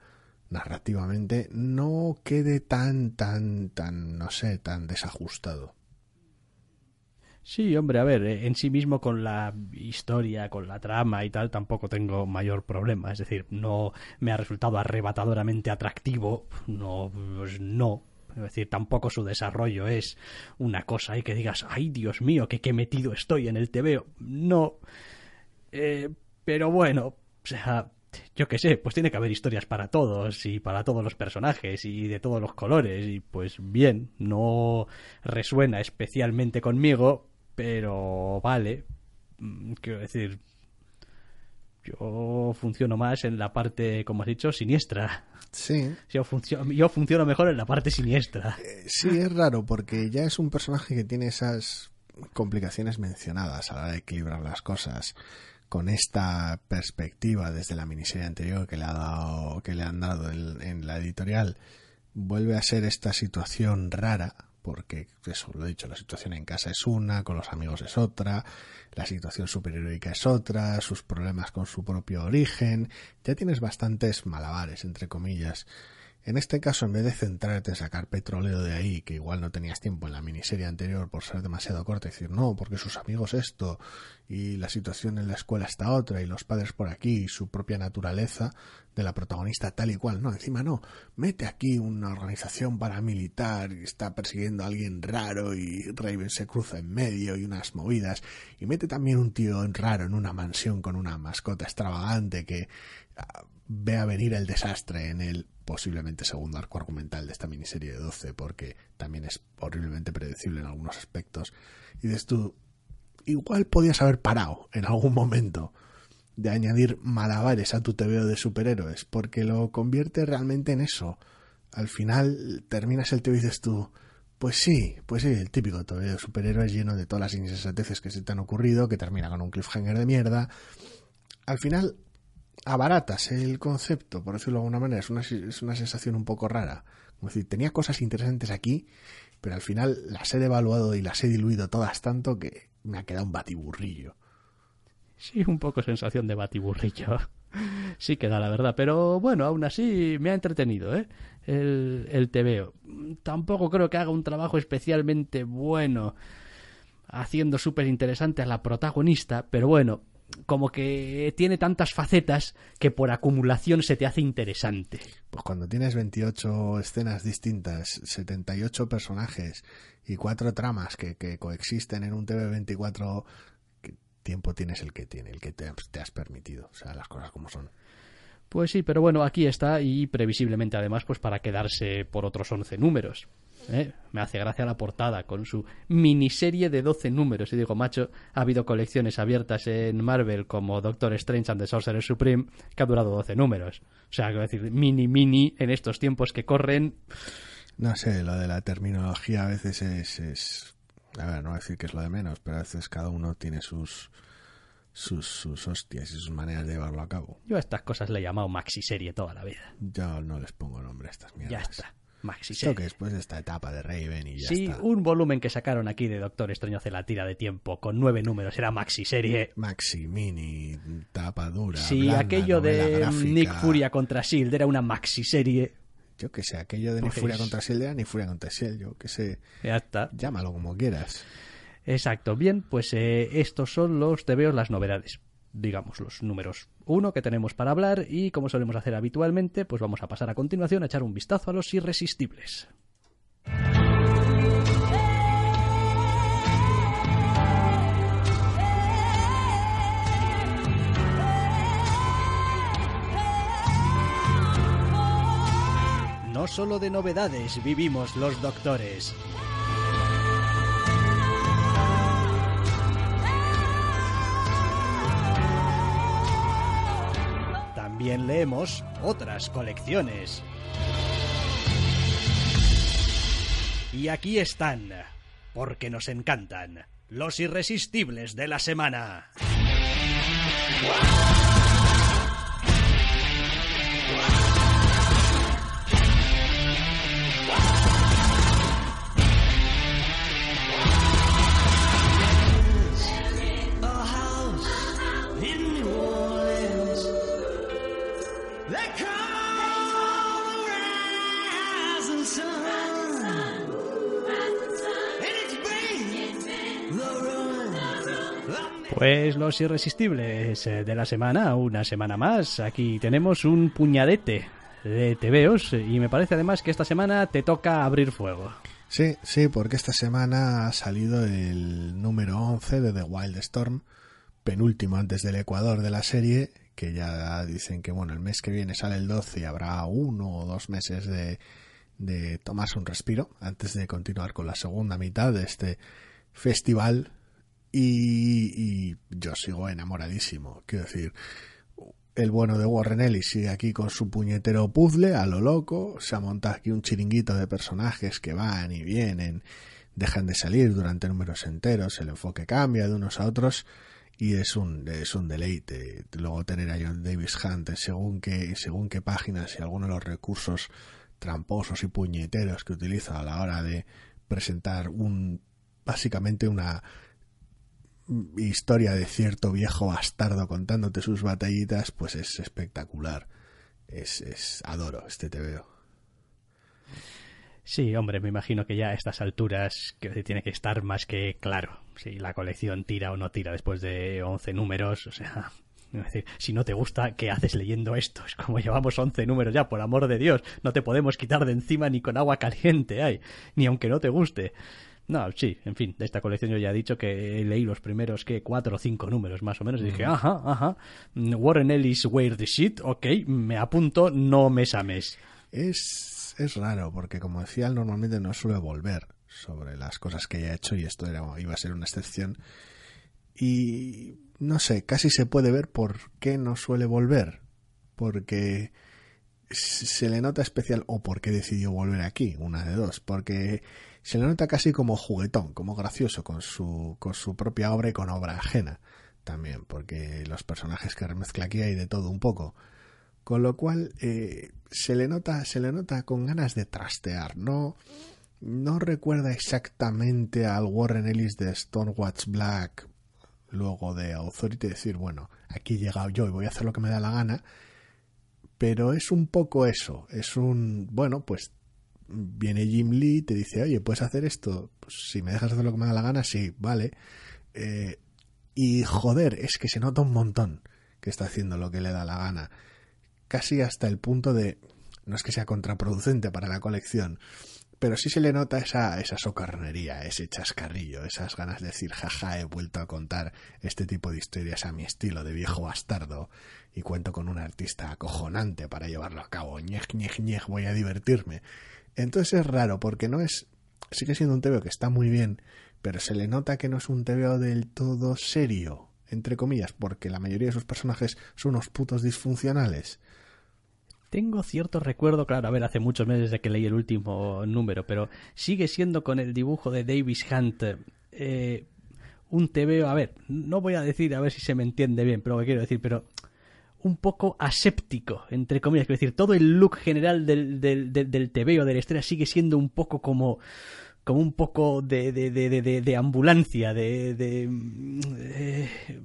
narrativamente, no quede tan, tan, tan, no sé, tan desajustado. Sí, hombre, a ver, eh, en sí mismo con la historia, con la trama y tal, tampoco tengo mayor problema. Es decir, no me ha resultado arrebatadoramente atractivo, no, pues no. Es decir, tampoco su desarrollo es una cosa y que digas, ay Dios mío, que qué metido estoy en el TVO. No. Eh, pero bueno, o sea, yo qué sé, pues tiene que haber historias para todos y para todos los personajes y de todos los colores y pues bien, no resuena especialmente conmigo, pero vale, mm, quiero decir, yo funciono más en la parte, como has dicho, siniestra. Sí. Yo, funciono, yo funciono mejor en la parte siniestra. Eh, sí, es raro porque ya es un personaje que tiene esas complicaciones mencionadas a la hora de equilibrar las cosas con esta perspectiva desde la miniserie anterior que le ha dado que le han dado en, la editorial vuelve a ser esta situación rara porque eso lo he dicho, la situación en casa es una, con los amigos es otra, la situación superheroica es otra, sus problemas con su propio origen, ya tienes bastantes malabares, entre comillas, en este caso, en vez de centrarte en sacar petróleo de ahí, que igual no tenías tiempo en la miniserie anterior por ser demasiado corta, decir, no, porque sus amigos esto, y la situación en la escuela está otra, y los padres por aquí, y su propia naturaleza de la protagonista tal y cual, no, encima no, mete aquí una organización paramilitar, y está persiguiendo a alguien raro, y Raven se cruza en medio, y unas movidas, y mete también un tío raro en una mansión con una mascota extravagante que ah, ve a venir el desastre en el posiblemente segundo arco argumental de esta miniserie de 12, porque también es horriblemente predecible en algunos aspectos. Y dices tú, igual podías haber parado en algún momento de añadir malabares a tu TVO de superhéroes, porque lo convierte realmente en eso. Al final terminas el TVO y dices tú, pues sí, pues sí, el típico TVO de superhéroes lleno de todas las insensateces que se te han ocurrido, que termina con un cliffhanger de mierda. Al final abaratas el concepto, por decirlo de alguna manera, es una, es una sensación un poco rara. Como decir, tenía cosas interesantes aquí, pero al final las he devaluado y las he diluido todas tanto que me ha quedado un batiburrillo. Sí, un poco sensación de batiburrillo. Sí queda la verdad, pero bueno, aún así me ha entretenido, ¿eh? El, el TVO. Tampoco creo que haga un trabajo especialmente bueno haciendo súper interesante a la protagonista, pero bueno, como que tiene tantas facetas que por acumulación se te hace interesante. Pues cuando tienes 28 escenas distintas, 78 personajes y cuatro tramas que, que coexisten en un TV24, ¿qué tiempo tienes el que tiene, el que te, te has permitido? O sea, las cosas como son. Pues sí, pero bueno, aquí está y previsiblemente además pues para quedarse por otros 11 números. ¿Eh? Me hace gracia la portada con su miniserie de 12 números. Y digo, macho, ha habido colecciones abiertas en Marvel como Doctor Strange and the Sorcerer Supreme que ha durado 12 números. O sea, quiero decir, mini, mini en estos tiempos que corren. No sé, lo de la terminología a veces es, es... A ver, no voy a decir que es lo de menos, pero a veces cada uno tiene sus, sus, sus hostias y sus maneras de llevarlo a cabo. Yo a estas cosas le he llamado maxiserie toda la vida. Yo no les pongo nombre a estas mierdas. Ya está. Maxi Esto que después de esta etapa de Raven y ya Sí, está. un volumen que sacaron aquí de Doctor Extraño hace la tira de tiempo con nueve números, era maxi serie. Maxi, mini, tapa dura. Sí, blanda, aquello de gráfica. Nick Furia contra Shield era una maxi serie. Yo que sé, aquello de Nick Furia contra Shield era Nick Furia contra Shield. Yo que sé, Ya está. llámalo como quieras. Exacto. Bien, pues eh, estos son los veo las novedades digamos, los números 1 que tenemos para hablar y, como solemos hacer habitualmente, pues vamos a pasar a continuación a echar un vistazo a los irresistibles. No solo de novedades vivimos los doctores. También leemos otras colecciones. Y aquí están, porque nos encantan, los irresistibles de la semana. Pues los irresistibles eh, de la semana, una semana más. Aquí tenemos un puñadete de tebeos y me parece además que esta semana te toca abrir fuego. Sí, sí, porque esta semana ha salido el número 11 de The Wild Storm, penúltimo antes del Ecuador de la serie, que ya dicen que bueno, el mes que viene sale el 12 y habrá uno o dos meses de, de tomarse un respiro antes de continuar con la segunda mitad de este festival y, yo sigo enamoradísimo. Quiero decir, el bueno de Warren Ellis sigue aquí con su puñetero puzzle a lo loco. Se ha montado aquí un chiringuito de personajes que van y vienen, dejan de salir durante números enteros, el enfoque cambia de unos a otros y es un, es un deleite. Luego tener a John Davis Hunt según qué, según qué páginas y algunos de los recursos tramposos y puñeteros que utiliza a la hora de presentar un básicamente una historia de cierto viejo bastardo contándote sus batallitas, pues es espectacular. Es, es adoro este te veo. Sí, hombre, me imagino que ya a estas alturas que tiene que estar más que claro si la colección tira o no tira después de 11 números, o sea, si no te gusta, ¿qué haces leyendo esto? Es como llevamos 11 números ya, por amor de Dios, no te podemos quitar de encima ni con agua caliente, ay, ni aunque no te guste. No, sí, en fin, de esta colección yo ya he dicho que leí los primeros que cuatro o cinco números más o menos y dije, ajá, ajá, Warren Ellis Wear the Shit, ok, me apunto, no me sames. Es, es raro porque como decía, él normalmente no suele volver sobre las cosas que haya hecho y esto era, iba a ser una excepción. Y no sé, casi se puede ver por qué no suele volver. Porque se le nota especial o por qué decidió volver aquí, una de dos. Porque se le nota casi como juguetón, como gracioso con su, con su propia obra y con obra ajena también, porque los personajes que remezcla aquí hay de todo un poco. Con lo cual eh, se le nota, se le nota con ganas de trastear, no, no recuerda exactamente al Warren Ellis de Stonewatch Black, luego de Authority, decir, bueno, aquí he llegado yo y voy a hacer lo que me da la gana, pero es un poco eso, es un, bueno, pues viene Jim Lee y te dice, oye, ¿puedes hacer esto? Pues si me dejas hacer lo que me da la gana, sí, vale. Eh, y joder, es que se nota un montón que está haciendo lo que le da la gana. Casi hasta el punto de, no es que sea contraproducente para la colección, pero sí se le nota esa, esa socarnería, ese chascarrillo, esas ganas de decir, jaja, he vuelto a contar este tipo de historias a mi estilo de viejo bastardo y cuento con un artista acojonante para llevarlo a cabo. Ñej, ñej, ñej, voy a divertirme. Entonces es raro porque no es sigue siendo un TVO que está muy bien, pero se le nota que no es un TVO del todo serio, entre comillas, porque la mayoría de sus personajes son unos putos disfuncionales. Tengo cierto recuerdo, claro, a ver, hace muchos meses de que leí el último número, pero sigue siendo con el dibujo de Davis Hunt eh, un TVO, a ver, no voy a decir a ver si se me entiende bien, pero lo que quiero decir, pero un poco aséptico, entre comillas. Es decir, todo el look general del, del, del, del TVO, de la estrella, sigue siendo un poco como como un poco de, de, de, de ambulancia, de, de eh,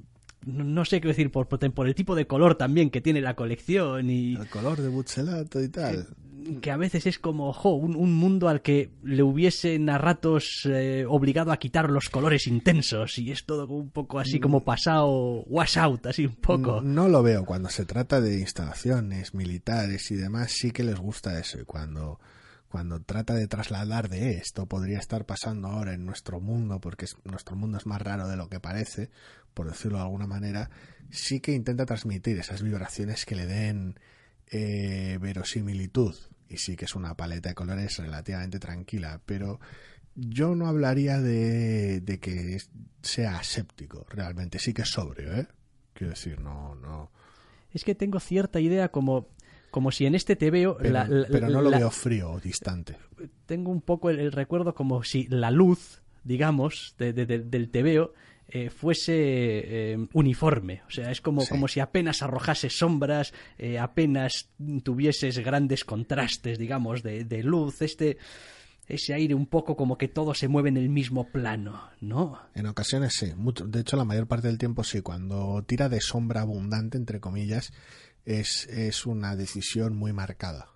no sé qué decir, por, por el tipo de color también que tiene la colección y... El color de buchelato y tal que a veces es como un, mundo al que le hubiesen a ratos eh, obligado a quitar los colores intensos y es todo un poco así como mm. pasado wash out, así un poco. No, lo veo. Cuando se trata de instalaciones militares y demás, sí que les gusta eso. Y cuando, cuando trata de trasladar de esto, podría estar pasando ahora en nuestro mundo, porque nuestro mundo es más raro de lo que parece, por decirlo de alguna manera, sí que intenta transmitir esas vibraciones que le den eh, verosimilitud y sí que es una paleta de colores relativamente tranquila, pero yo no hablaría de, de que sea aséptico, realmente, sí que es sobrio, ¿eh? Quiero decir, no, no. Es que tengo cierta idea como como si en este te veo... Pero, no lo veo frío o distante. Tengo un poco el, recuerdo como si la luz, digamos, de, del tebeo eh, fuese eh, uniforme. O sea, es como, como si apenas arrojase sombras, eh, apenas tuvieses grandes contrastes, digamos, de, de luz. Este ese aire un poco como que todo se mueve en el mismo plano, ¿no? En ocasiones sí, de hecho la mayor parte del tiempo sí, cuando tira de sombra abundante, entre comillas, es, es una decisión muy marcada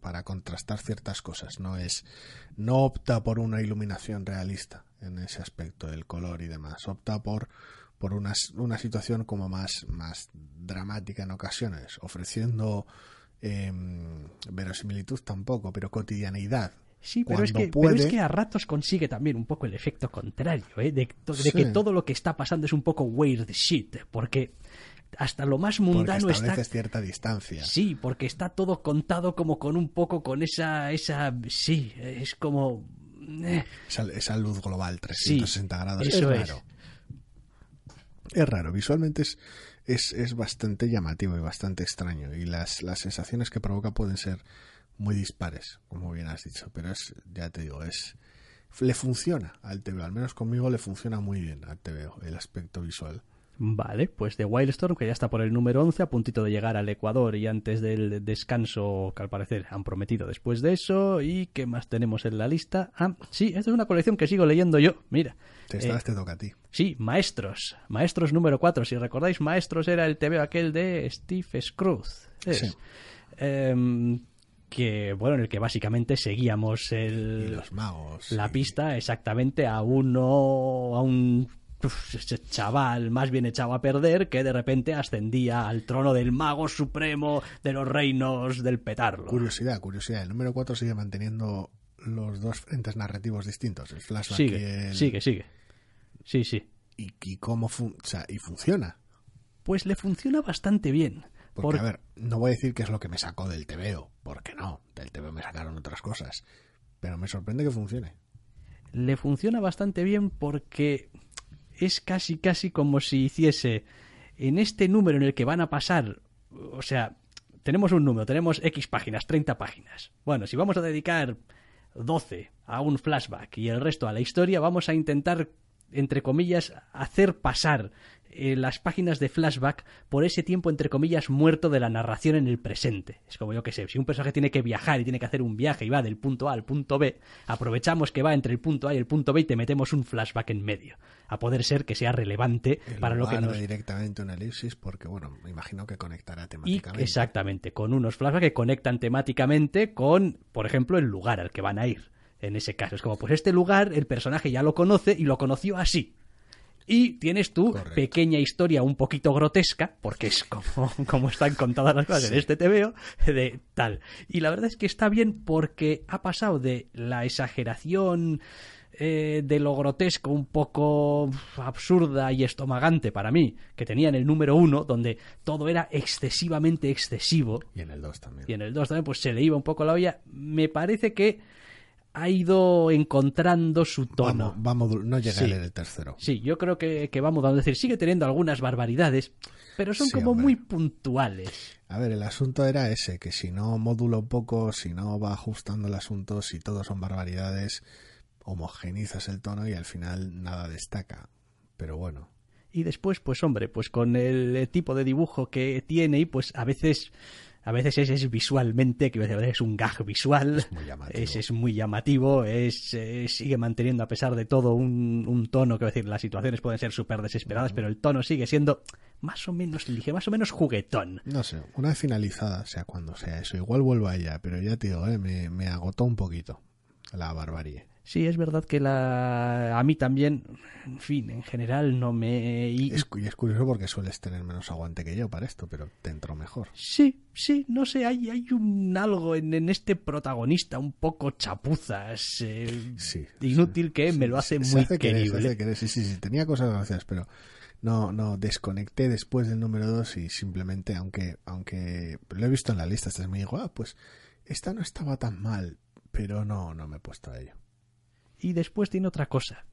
para contrastar ciertas cosas, no es no opta por una iluminación realista en ese aspecto del color y demás, opta por por una, una situación como más, más dramática en ocasiones, ofreciendo em, verosimilitud tampoco, pero cotidianeidad. Sí, pero es, que, pero es, que, a ratos consigue también un poco el efecto contrario, ¿eh? de, que todo lo que está pasando es un poco weird shit, porque hasta lo más mundano porque está cierta distancia. Sí, porque está todo contado como con un poco con esa esa sí, es como eh. esa, luz global 360 grados es raro. Es. raro, visualmente es, es, es bastante llamativo y bastante extraño y las, las sensaciones que provoca pueden ser muy dispares, como bien has dicho, pero es ya te digo, es le funciona al TVO, al menos conmigo le funciona muy bien al TVO el aspecto visual. Vale, pues de Wildstorm, que ya está por el número 11, a puntito de llegar al Ecuador y antes del descanso que al parecer han prometido después de eso. ¿Y qué más tenemos en la lista? Ah, sí, esta es una colección que sigo leyendo yo. Mira. Te, esta eh, te toca a ti. Sí, Maestros. Maestros número 4. Si recordáis, Maestros era el TV aquel de Steve Scrooge. Sí. Em, que bueno en el que básicamente seguíamos el los magos la pista exactamente a uno a un ese chaval más bien echado a perder que de repente ascendía al trono del mago supremo de los reinos del petarlo. Curiosidad, curiosidad. El número 4 sigue manteniendo los dos frentes narrativos distintos, el flashback sigue, y el... Sigue, sigue. Sí, sí. ¿Y, cómo y funciona? Pues le funciona bastante bien. Porque, a ver, no voy a decir que es lo que me sacó del TVO, porque no, del TVO me sacaron otras cosas, pero me sorprende que funcione. Le funciona bastante bien porque es casi casi como si hiciese en este número en el que van a pasar, o sea, tenemos un número, tenemos X páginas, 30 páginas. Bueno, si vamos a dedicar 12 a un flashback y el resto a la historia, vamos a intentar, entre comillas, hacer pasar eh, las páginas de flashback por ese tiempo, entre comillas, muerto de la narración en el presente. Es como yo que sé, si un personaje tiene que viajar y tiene que hacer un viaje y va del punto A al punto B, aprovechamos que va entre el punto A y el punto B y te metemos un flashback en medio. A poder ser que sea relevante para lo que nos. directamente un elipsis porque, bueno, me imagino que conectará temáticamente. exactamente, con unos flashbacks que conectan temáticamente con, por ejemplo, el lugar al que van a ir. En ese caso, es como, pues este lugar el personaje ya lo conoce y lo conoció así y tienes tu pequeña historia un poquito grotesca, porque es como, como están contadas las cosas en este TVO, de tal. Y la verdad es que está bien porque ha pasado de la exageración eh, de lo grotesco un poco absurda y estomagante para mí, que tenía en el número uno, donde todo era excesivamente excesivo. Y en el dos también. Y en el dos también, pues se le iba un poco la olla. Me parece que ha ido encontrando su tono. Vamos, no llega a leer el tercero. Sí, yo creo que, que vamos a decir, sigue teniendo algunas barbaridades, pero son como muy puntuales. A ver, el asunto era ese, que si no modula un poco, si no va ajustando el asunto, si todo son barbaridades, homogenizas el tono y al final nada destaca. Pero bueno. Y después, pues hombre, pues con el tipo de dibujo que tiene y pues a veces a veces es, es visualmente, que es un gag visual, es muy llamativo, es, muy llamativo, es, sigue manteniendo a pesar de todo un, un tono, que decir, las situaciones pueden ser súper desesperadas, pero el tono sigue siendo más o menos ligero, más o menos juguetón. No sé, una vez finalizada, sea cuando sea eso, igual vuelvo a ella, pero ya te digo, eh, me, me agotó un poquito la barbarie. Sí, es verdad que la a mí también, en fin, en general no me... Y es, curioso porque sueles tener menos aguante que yo para esto, pero te entró mejor. Sí, sí, no sé, hay, hay un algo en, este protagonista un poco chapuzas, eh, sí, inútil que me lo hace muy querible. sí, sí, sí, tenía cosas gracias, pero no, no, desconecté después del número 2 y simplemente, aunque, aunque lo he visto en la lista, me dijo, ah, pues esta no estaba tan mal, pero no, no me he puesto a ello. Y después tiene otra cosa.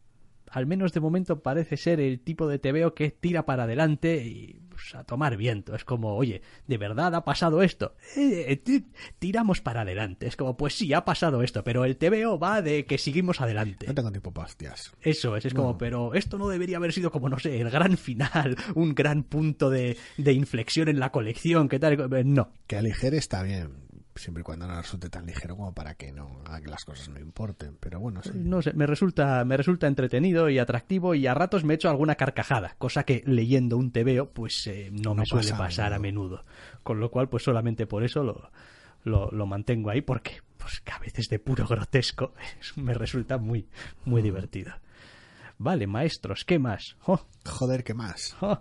Al menos de momento parece ser el tipo de TVO que tira para adelante y pues, a tomar viento. Es como, oye, ¿de verdad ha pasado esto? Eh, eh, tiramos para adelante. Es como, pues sí, ha pasado esto, pero el TVO va de que seguimos adelante. No tengo tiempo para hostias. Eso es, es como, pero esto no debería haber sido como, no sé, el gran final, un gran punto de, de inflexión en la colección, ¿qué tal? No. Que aligere está bien, siempre y cuando no resulte tan ligero como para que no que las cosas no importen pero bueno sí. no sé me resulta me resulta entretenido y atractivo y a ratos me he hecho alguna carcajada cosa que leyendo un tebeo pues eh, no, me suele pasa pasar a menudo. con lo cual pues solamente por eso lo lo, lo mantengo ahí porque pues que a veces de puro grotesco me resulta muy Mm. muy divertido vale maestros qué más ¡Oh! joder qué más ¡Oh!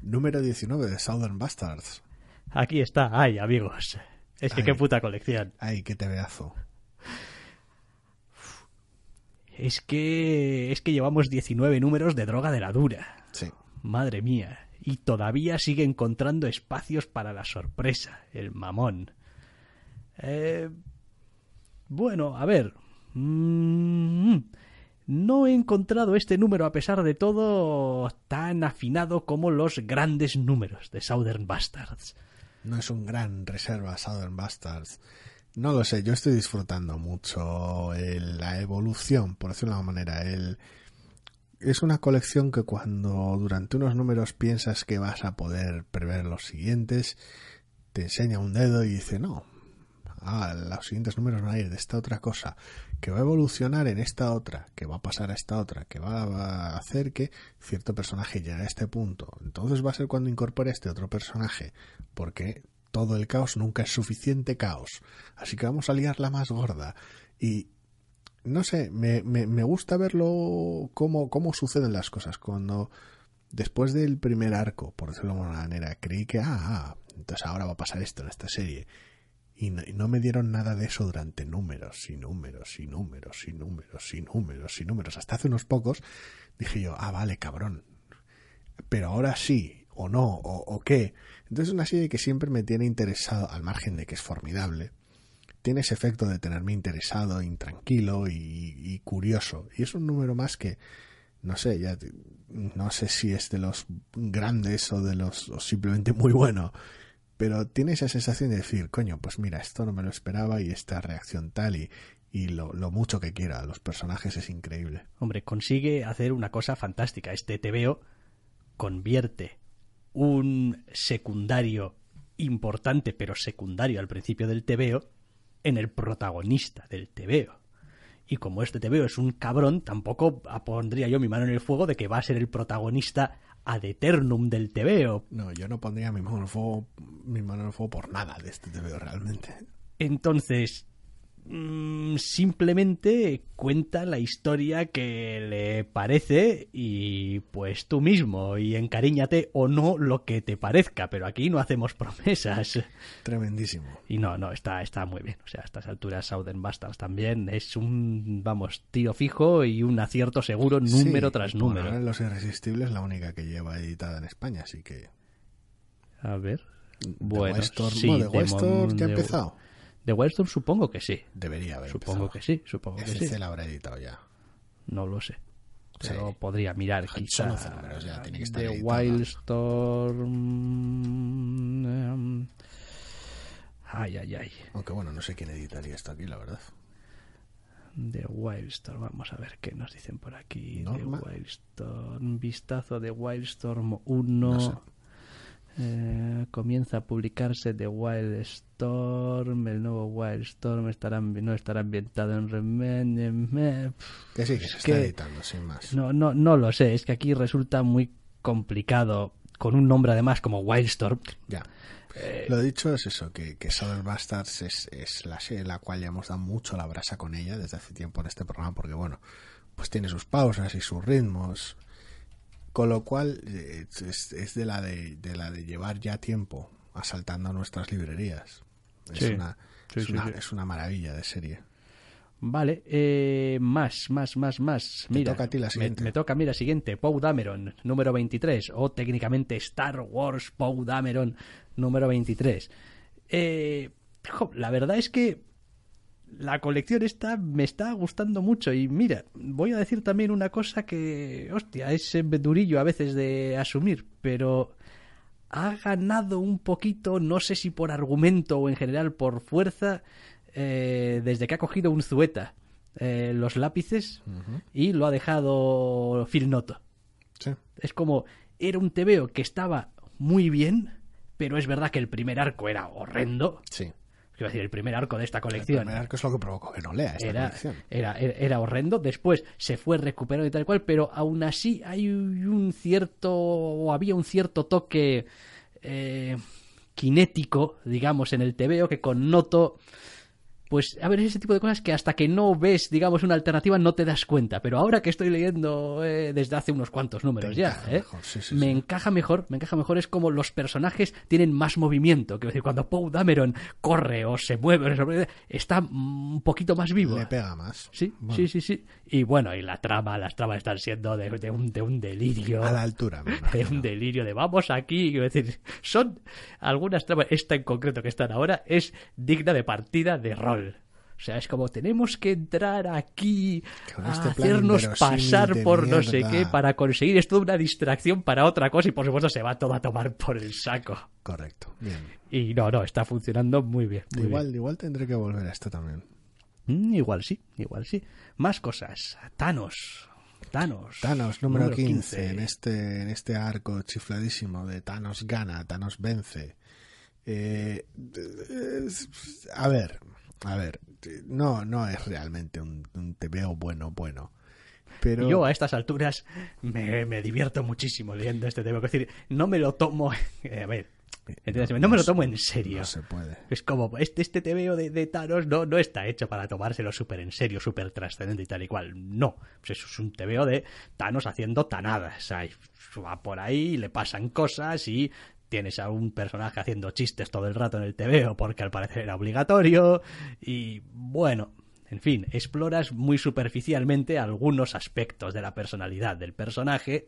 número 19 de Southern Bastards aquí está ay amigos es que Ay. qué puta colección ay qué tebeazo es que es que llevamos 19 números de droga de la dura sí Madre mía. Y todavía sigue encontrando espacios para la sorpresa, el mamón. Eh, bueno, a ver. Mm, no he encontrado este número, a pesar de todo, tan afinado como los grandes números de Southern Bastards. No es un gran reserva Southern Bastards. No lo sé, yo estoy disfrutando mucho el- la evolución, por decirlo de alguna manera. El, es una colección que cuando durante unos números piensas que vas a poder prever los siguientes, te enseña un dedo y dice, no, ah, los siguientes números van a ir de esta otra cosa, que va a evolucionar en esta otra, que va a pasar a esta otra, que va, a hacer que cierto personaje llegue a este punto. Entonces va a ser cuando incorpore este otro personaje, porque todo el caos nunca es suficiente caos. Así que vamos a liar la más gorda. Y no sé, me, me, me gusta verlo cómo, cómo suceden las cosas. Cuando después del primer arco, por decirlo de alguna manera, creí que, ah, ah, entonces ahora va a pasar esto en esta serie. Y no, me dieron nada de eso durante números y números y números y números y números y números. Hasta hace unos pocos dije yo, ah, vale, cabrón. Pero ahora sí, o no, o, qué. Entonces es una serie que siempre me tiene interesado, al margen de que es formidable. Tiene ese efecto de tenerme interesado, intranquilo y, y curioso. Y es un número más que, no sé, ya no sé si es de los grandes o de los o simplemente muy bueno, pero tiene esa sensación de decir, coño, pues mira, esto no me lo esperaba y esta reacción tal y, y lo, lo mucho que quiera los personajes es increíble. Hombre, consigue hacer una cosa fantástica. Este TVO convierte un secundario importante, pero secundario al principio del TVO, en el protagonista del TVO. Y como este TVO es un cabrón, tampoco pondría yo mi mano en el fuego de que va a ser el protagonista ad eternum del TVO. No, yo no pondría mi mano en el fuego, mi mano en el fuego por nada de este TVO realmente. Entonces, mm, simplemente cuenta la historia que le parece y pues tú mismo y encariñate o no lo que te parezca, pero aquí no hacemos promesas. Tremendísimo. Y no, no, está, está muy bien. O sea, a estas alturas Southern Bastards también es un, vamos, tiro fijo y un acierto seguro número Sí, tras número. ahora Los Irresistibles es la única que lleva editada en España, así que... A ver. Bueno, sí, no, de ya ha de- empezado. De Wildstorm supongo que sí. Debería haber Supongo empezado. que sí, supongo que sí. La habrá editado ya. No lo sé. Sí. Pero podría mirar Son quizá 11 números ya, tiene que estar de editada. Wildstorm. em, Ay, ay, ay. Aunque bueno, no sé quién editaría esto aquí, la verdad. De Wildstorm. Vamos a ver qué nos dicen por aquí. Norma. De Wildstorm. Vistazo de Wildstorm 1. No sé. Eh, comienza a publicarse The Wildstorm. El nuevo Wildstorm estará, no estará ambientado en Remen. Que sí, que se está que- editando, sin más. No, no, no lo sé. Es que aquí resulta muy complicado. Con un nombre además como Wildstorm. Ya. Eh, Lo dicho es eso, que, que Southern Bastards es, es la serie en la cual ya hemos dado mucho la brasa con ella desde hace tiempo en este programa, porque bueno, pues tiene sus pausas y sus ritmos. Con lo cual eh, es, es de la de, de la de llevar ya tiempo asaltando a nuestras librerías. Es, Sí. una, Sí, es, sí, una, es una maravilla de serie. Vale, eh, más, más, más, más. Mira, toca a ti la me- siguiente. Me, toca, mira, siguiente, Poe Dameron, número 23, o técnicamente Star Wars Poe Dameron, número 23. Eh, la verdad es que la colección esta me está gustando mucho y mira, voy a decir también una cosa que, hostia, es durillo a veces de asumir, pero ha ganado un poquito, no sé si por argumento o en general por fuerza, eh, desde que ha cogido un Zueta eh, los lápices y lo ha dejado Phil Noto. Es como, era un TVO que estaba muy bien, pero es verdad que el primer arco era horrendo. Sí. Quiero decir, el primer arco de esta colección. El primer arco es lo que provocó que no lea esta era, colección. Era, era, horrendo. Después se fue recuperando y tal cual, pero aún así hay un cierto. o había un cierto toque. Eh, kinético, digamos, en el TVO que con Noto pues a ver, ese tipo de cosas que hasta que no ves, digamos, una alternativa no te das cuenta. Pero ahora que estoy leyendo eh, desde hace unos cuantos números ya, eh, me encaja mejor, me encaja mejor. Es como los personajes tienen más movimiento. Quiero decir, cuando Poe Dameron corre o se mueve, está un poquito más vivo. Le pega más. Sí, sí, sí, sí. Y bueno, y la trama, las tramas están siendo de, un, de un, delirio. A la altura, De un delirio de vamos aquí. Quiero decir, son algunas tramas, esta en concreto que están ahora, es digna de partida de rol. O sea, es como tenemos que entrar aquí a este hacernos pasar por no sé qué para conseguir esto una distracción para otra cosa y por supuesto se va todo a tomar por el saco. Correcto, bien. Y no, no, está funcionando muy bien. igual, igual tendré que volver a esto también. Mm, igual sí, igual sí. Más cosas. Thanos. Thanos. Thanos, número, 15, En, este, en este arco chifladísimo de Thanos gana, Thanos vence. Eh, a ver, a ver, no, no es realmente un, un veo bueno, bueno. Pero... Yo a estas alturas me, me divierto muchísimo leyendo este tema. Es decir, no me lo tomo. Eh, a ver, no, me lo tomo en serio. No se puede. Es como, este, este TVO de, de Thanos no, no está hecho para tomárselo súper en serio, súper trascendente y tal y cual. No. Pues eso es un TVO de Thanos haciendo tanadas. O va por ahí, le pasan cosas y tienes a un personaje haciendo chistes todo el rato en el TVO porque al parecer era obligatorio y bueno, en fin, exploras muy superficialmente algunos aspectos de la personalidad del personaje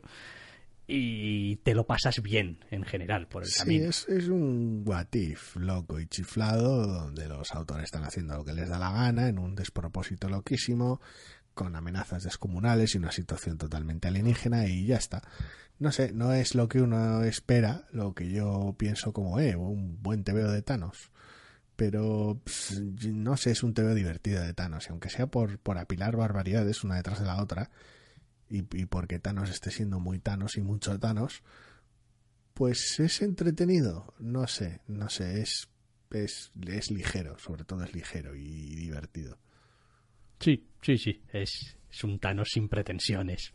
y te lo pasas bien en general por el sí, camino. Es, es un what loco y chiflado donde los autores están haciendo lo que les da la gana en un despropósito loquísimo con amenazas descomunales y una situación totalmente alienígena y ya está no sé, no es lo que uno espera, lo que yo pienso como, eh, un buen TVO de Thanos. Pero no sé, es un TVO divertido de Thanos. Y aunque sea por, por apilar barbaridades una detrás de la otra, y, y porque Thanos esté siendo muy Thanos y mucho Thanos, pues es entretenido. No sé, no sé, es, es, es ligero, sobre todo es ligero y divertido. Sí, sí, sí, es, es un Thanos sin pretensiones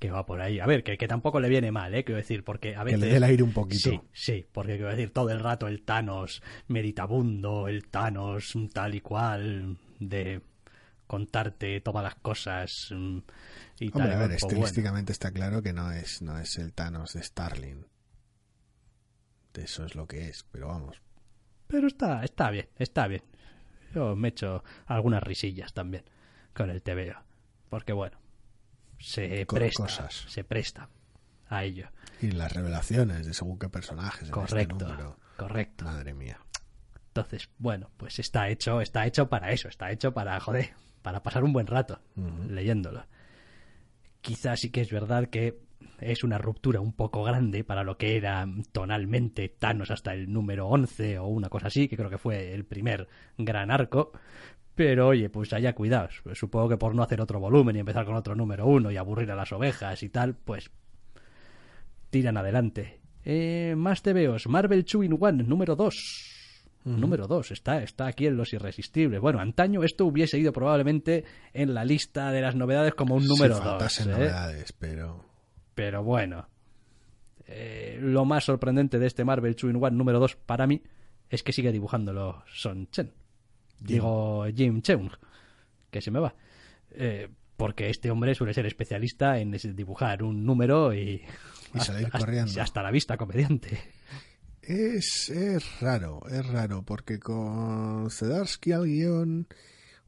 que va por ahí. A ver, que, que tampoco le viene mal, ¿eh? Quiero decir, porque a veces... Que le dé el aire un poquito. Sí, sí, porque quiero decir, todo el rato el Thanos meditabundo, el Thanos tal y cual, de contarte todas las cosas mm, y Hombre, tal. a ver, estilísticamente está claro que no es, no es el Thanos de Starling. Eso es lo que es, pero vamos. Pero está, está bien, está bien. Yo me echo algunas risillas también con el TVO. Porque bueno, se presta, se presta a ello. Y las revelaciones de según qué personajes. Correcto, en correcto. Madre mía. Entonces, bueno, pues está hecho, está hecho para eso, está hecho para, joder, para pasar un buen rato leyéndolo. Quizás sí que es verdad que es una ruptura un poco grande para lo que era tonalmente Thanos hasta el número 11 o una cosa así, que creo que fue el primer gran arco, pero oye, pues haya cuidados. Supongo que por no hacer otro volumen y empezar con otro número uno y aburrir a las ovejas y tal, pues tiran adelante. Eh, más TVOs. Marvel 2 in One, número 2. Número 2, está, está aquí en Los Irresistibles. Bueno, antaño esto hubiese ido probablemente en la lista de las novedades como un número 2. ¿eh? novedades, pero... Pero bueno. Eh, lo más sorprendente de este Marvel 2 in One número 2 para mí es que sigue dibujándolo Son Chen digo Jim Cheung, que se me va. Eh, porque este hombre suele ser especialista en dibujar un número y, salir corriendo. Hasta la vista comediante. Es, es raro, es raro, porque con Zedarsky al guion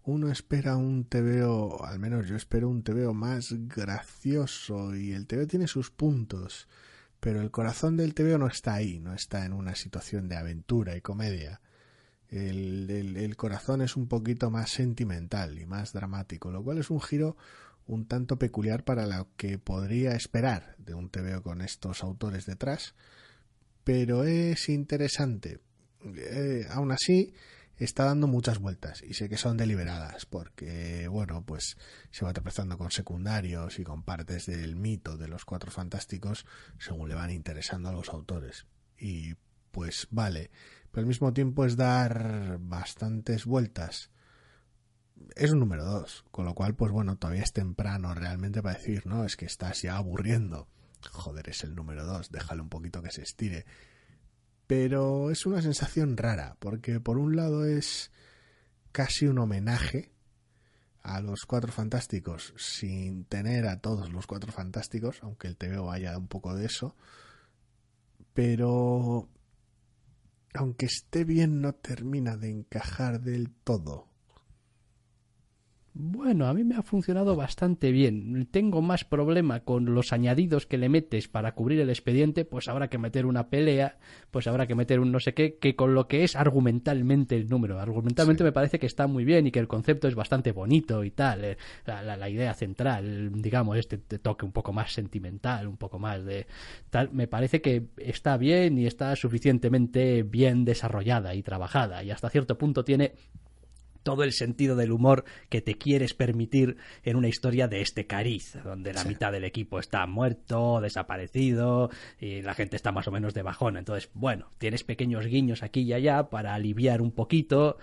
uno espera un TVO, al menos yo espero un TVO más gracioso y el TVO tiene sus puntos, pero el corazón del TVO no está ahí, no está en una situación de aventura y comedia El, el, corazón es un poquito más sentimental y más dramático, lo cual es un giro un tanto peculiar para lo que podría esperar de un TVO con estos autores detrás, pero es interesante. Eh, aún así, está dando muchas vueltas y sé que son deliberadas porque, bueno, pues se va tropezando con secundarios y con partes del mito de los cuatro fantásticos según le van interesando a los autores. Y pues vale, pero al mismo tiempo es dar bastantes vueltas. Es un número dos, con lo cual, pues bueno, todavía es temprano realmente para decir, no, es que estás ya aburriendo. Joder, es el número dos, déjalo un poquito que se estire. Pero es una sensación rara, porque por un lado es casi un homenaje a los cuatro fantásticos sin tener a todos los cuatro fantásticos, aunque el TVO vaya un poco de eso. Pero aunque esté bien, no termina de encajar del todo. Bueno, a mí me ha funcionado bastante bien. Tengo más problema con los añadidos que le metes para cubrir el expediente, pues habrá que meter una pelea, pues habrá que meter un no sé qué, que con lo que es argumentalmente el número. Argumentalmente me parece que está muy bien y que el concepto es bastante bonito y tal. Eh, la, idea central, digamos, este toque un poco más sentimental, un poco más de tal, me parece que está bien y está suficientemente bien desarrollada y trabajada y hasta cierto punto tiene todo el sentido del humor que te quieres permitir en una historia de este cariz, donde la mitad del equipo está muerto, desaparecido y la gente está más o menos de bajón. Entonces, bueno, tienes pequeños guiños aquí y allá para aliviar un poquito.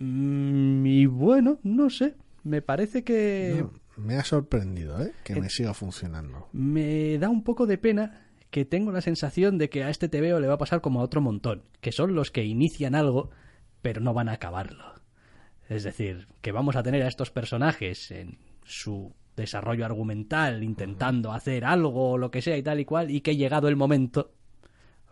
Mm, y bueno, no sé, me parece que... me ha sorprendido, ¿eh? Que me siga funcionando. Me da un poco de pena que tengo la sensación de que a este TVO le va a pasar como a otro montón, que son los que inician algo, pero no van a acabarlo. Es decir, que vamos a tener a estos personajes en su desarrollo argumental intentando hacer algo o lo que sea y tal y cual y que llegado el momento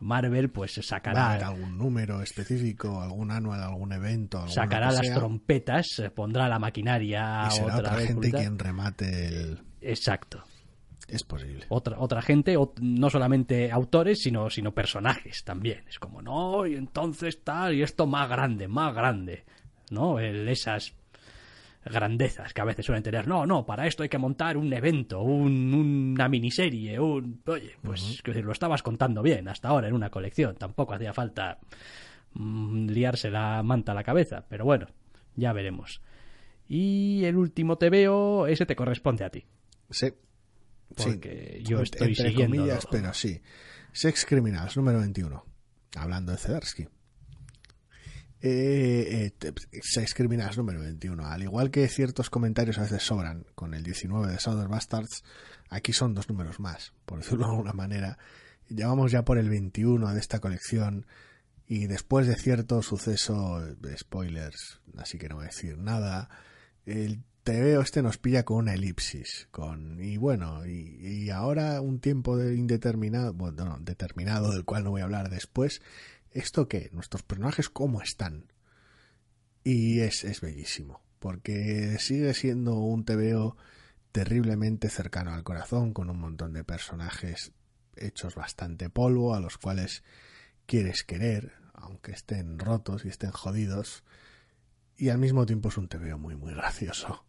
Marvel pues sacará algún número específico, algún anual, algún evento, sacará las trompetas, pondrá la maquinaria y será otra, gente quien remate el exacto. Es posible. Otra, otra gente, no solamente autores, sino, sino personajes también. Es como, no, y entonces tal, y esto más grande, más grande. ¿No? esas grandezas que a veces suelen tener. No, no, para esto hay que montar un evento, una miniserie, un... Oye, pues lo estabas contando bien hasta ahora en una colección. Tampoco hacía falta mm, liarse la manta a la cabeza, pero bueno, ya veremos. Y el último te veo, ese te corresponde a ti. Sí. Porque yo estoy siguiendo. Comillas, pero sí. Sex Criminals, número 21. Hablando de Zedersky eh, eh, número 21. Al igual que ciertos comentarios a veces sobran con el 19 de Southern Bastards, aquí son dos números más, por decirlo de alguna manera. Llevamos ya por el 21 de esta colección y después de cierto suceso, de spoilers, así que no voy a decir nada, el TVO este nos pilla con una elipsis, con y bueno, y, ahora un tiempo de indeterminado, bueno, determinado del cual no voy a hablar después, ¿esto qué? ¿Nuestros personajes cómo están? Y es, es bellísimo, porque sigue siendo un TVO terriblemente cercano al corazón, con un montón de personajes hechos bastante polvo, a los cuales quieres querer, aunque estén rotos y estén jodidos, y al mismo tiempo es un TVO muy, muy gracioso.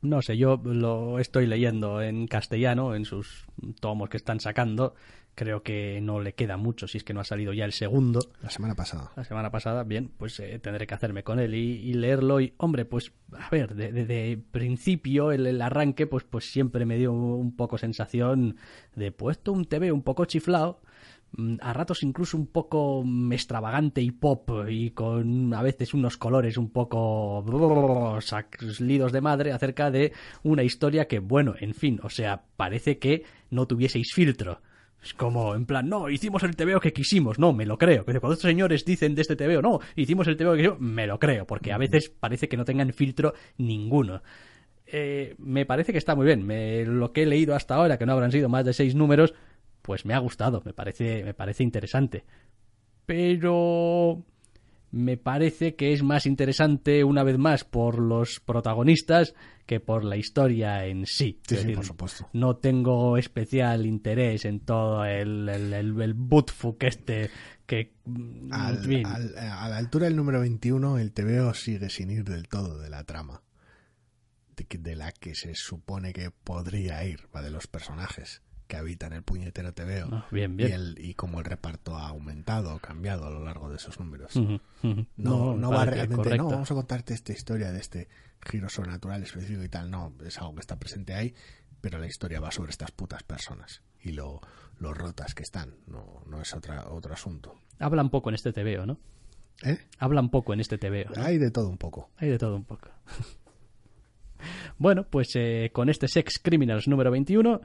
No sé, yo lo estoy leyendo en castellano, en sus tomos que están sacando, Creo que no le queda mucho si es que no ha salido ya el segundo. La semana pasada. La semana pasada, bien, pues eh, tendré que hacerme con él y, leerlo. Y, hombre, pues, a ver, desde principio, el, arranque, pues, pues siempre me dio un poco sensación de puesto un TV un poco chiflado mm, a ratos incluso un poco extravagante y pop y con a veces unos colores un poco salidos de madre acerca de una historia que, bueno, en fin, o sea, parece que no tuvieseis filtro es como, en plan, no, hicimos el TVO que quisimos, no, me lo creo. Cuando estos señores dicen de este TVO, no, hicimos el TVO que quisimos, me lo creo, porque a veces parece que no tengan filtro ninguno. Eh, me parece que está muy bien. Me, lo que he leído hasta ahora, que no habrán sido más de seis números, pues me ha gustado, me parece, me parece interesante. Pero me parece que es más interesante una vez más por los protagonistas que por la historia en sí. Sí, por supuesto. No tengo especial interés en todo el, el, el, este que... mm, Al- en fin, al- a la altura del número 21, el TVO sigue sin ir del todo de la trama. De, de la que se supone que podría ir, va de los personajes que habitan el puñetero TVO. Ah, bien, Y, bien. el, y cómo el reparto ha aumentado o cambiado a lo largo de esos números. No, va realmente, no, vamos a contarte esta historia de este giro sobrenatural específico y tal. No, es algo que está presente ahí, pero la historia va sobre estas putas personas y lo, lo rotas que están. No, no es otra, otro asunto. Hablan poco en este TVO, ¿no? ¿Eh? Hablan poco en este TVO. ¿no? Hay de todo un poco. Hay de todo un poco. bueno, pues eh, con este Sex Criminals número 21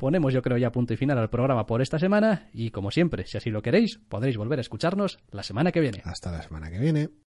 ponemos yo creo ya punto y final al programa por esta semana y como siempre, si así lo queréis, podréis volver a escucharnos la semana que viene. Hasta la semana que viene.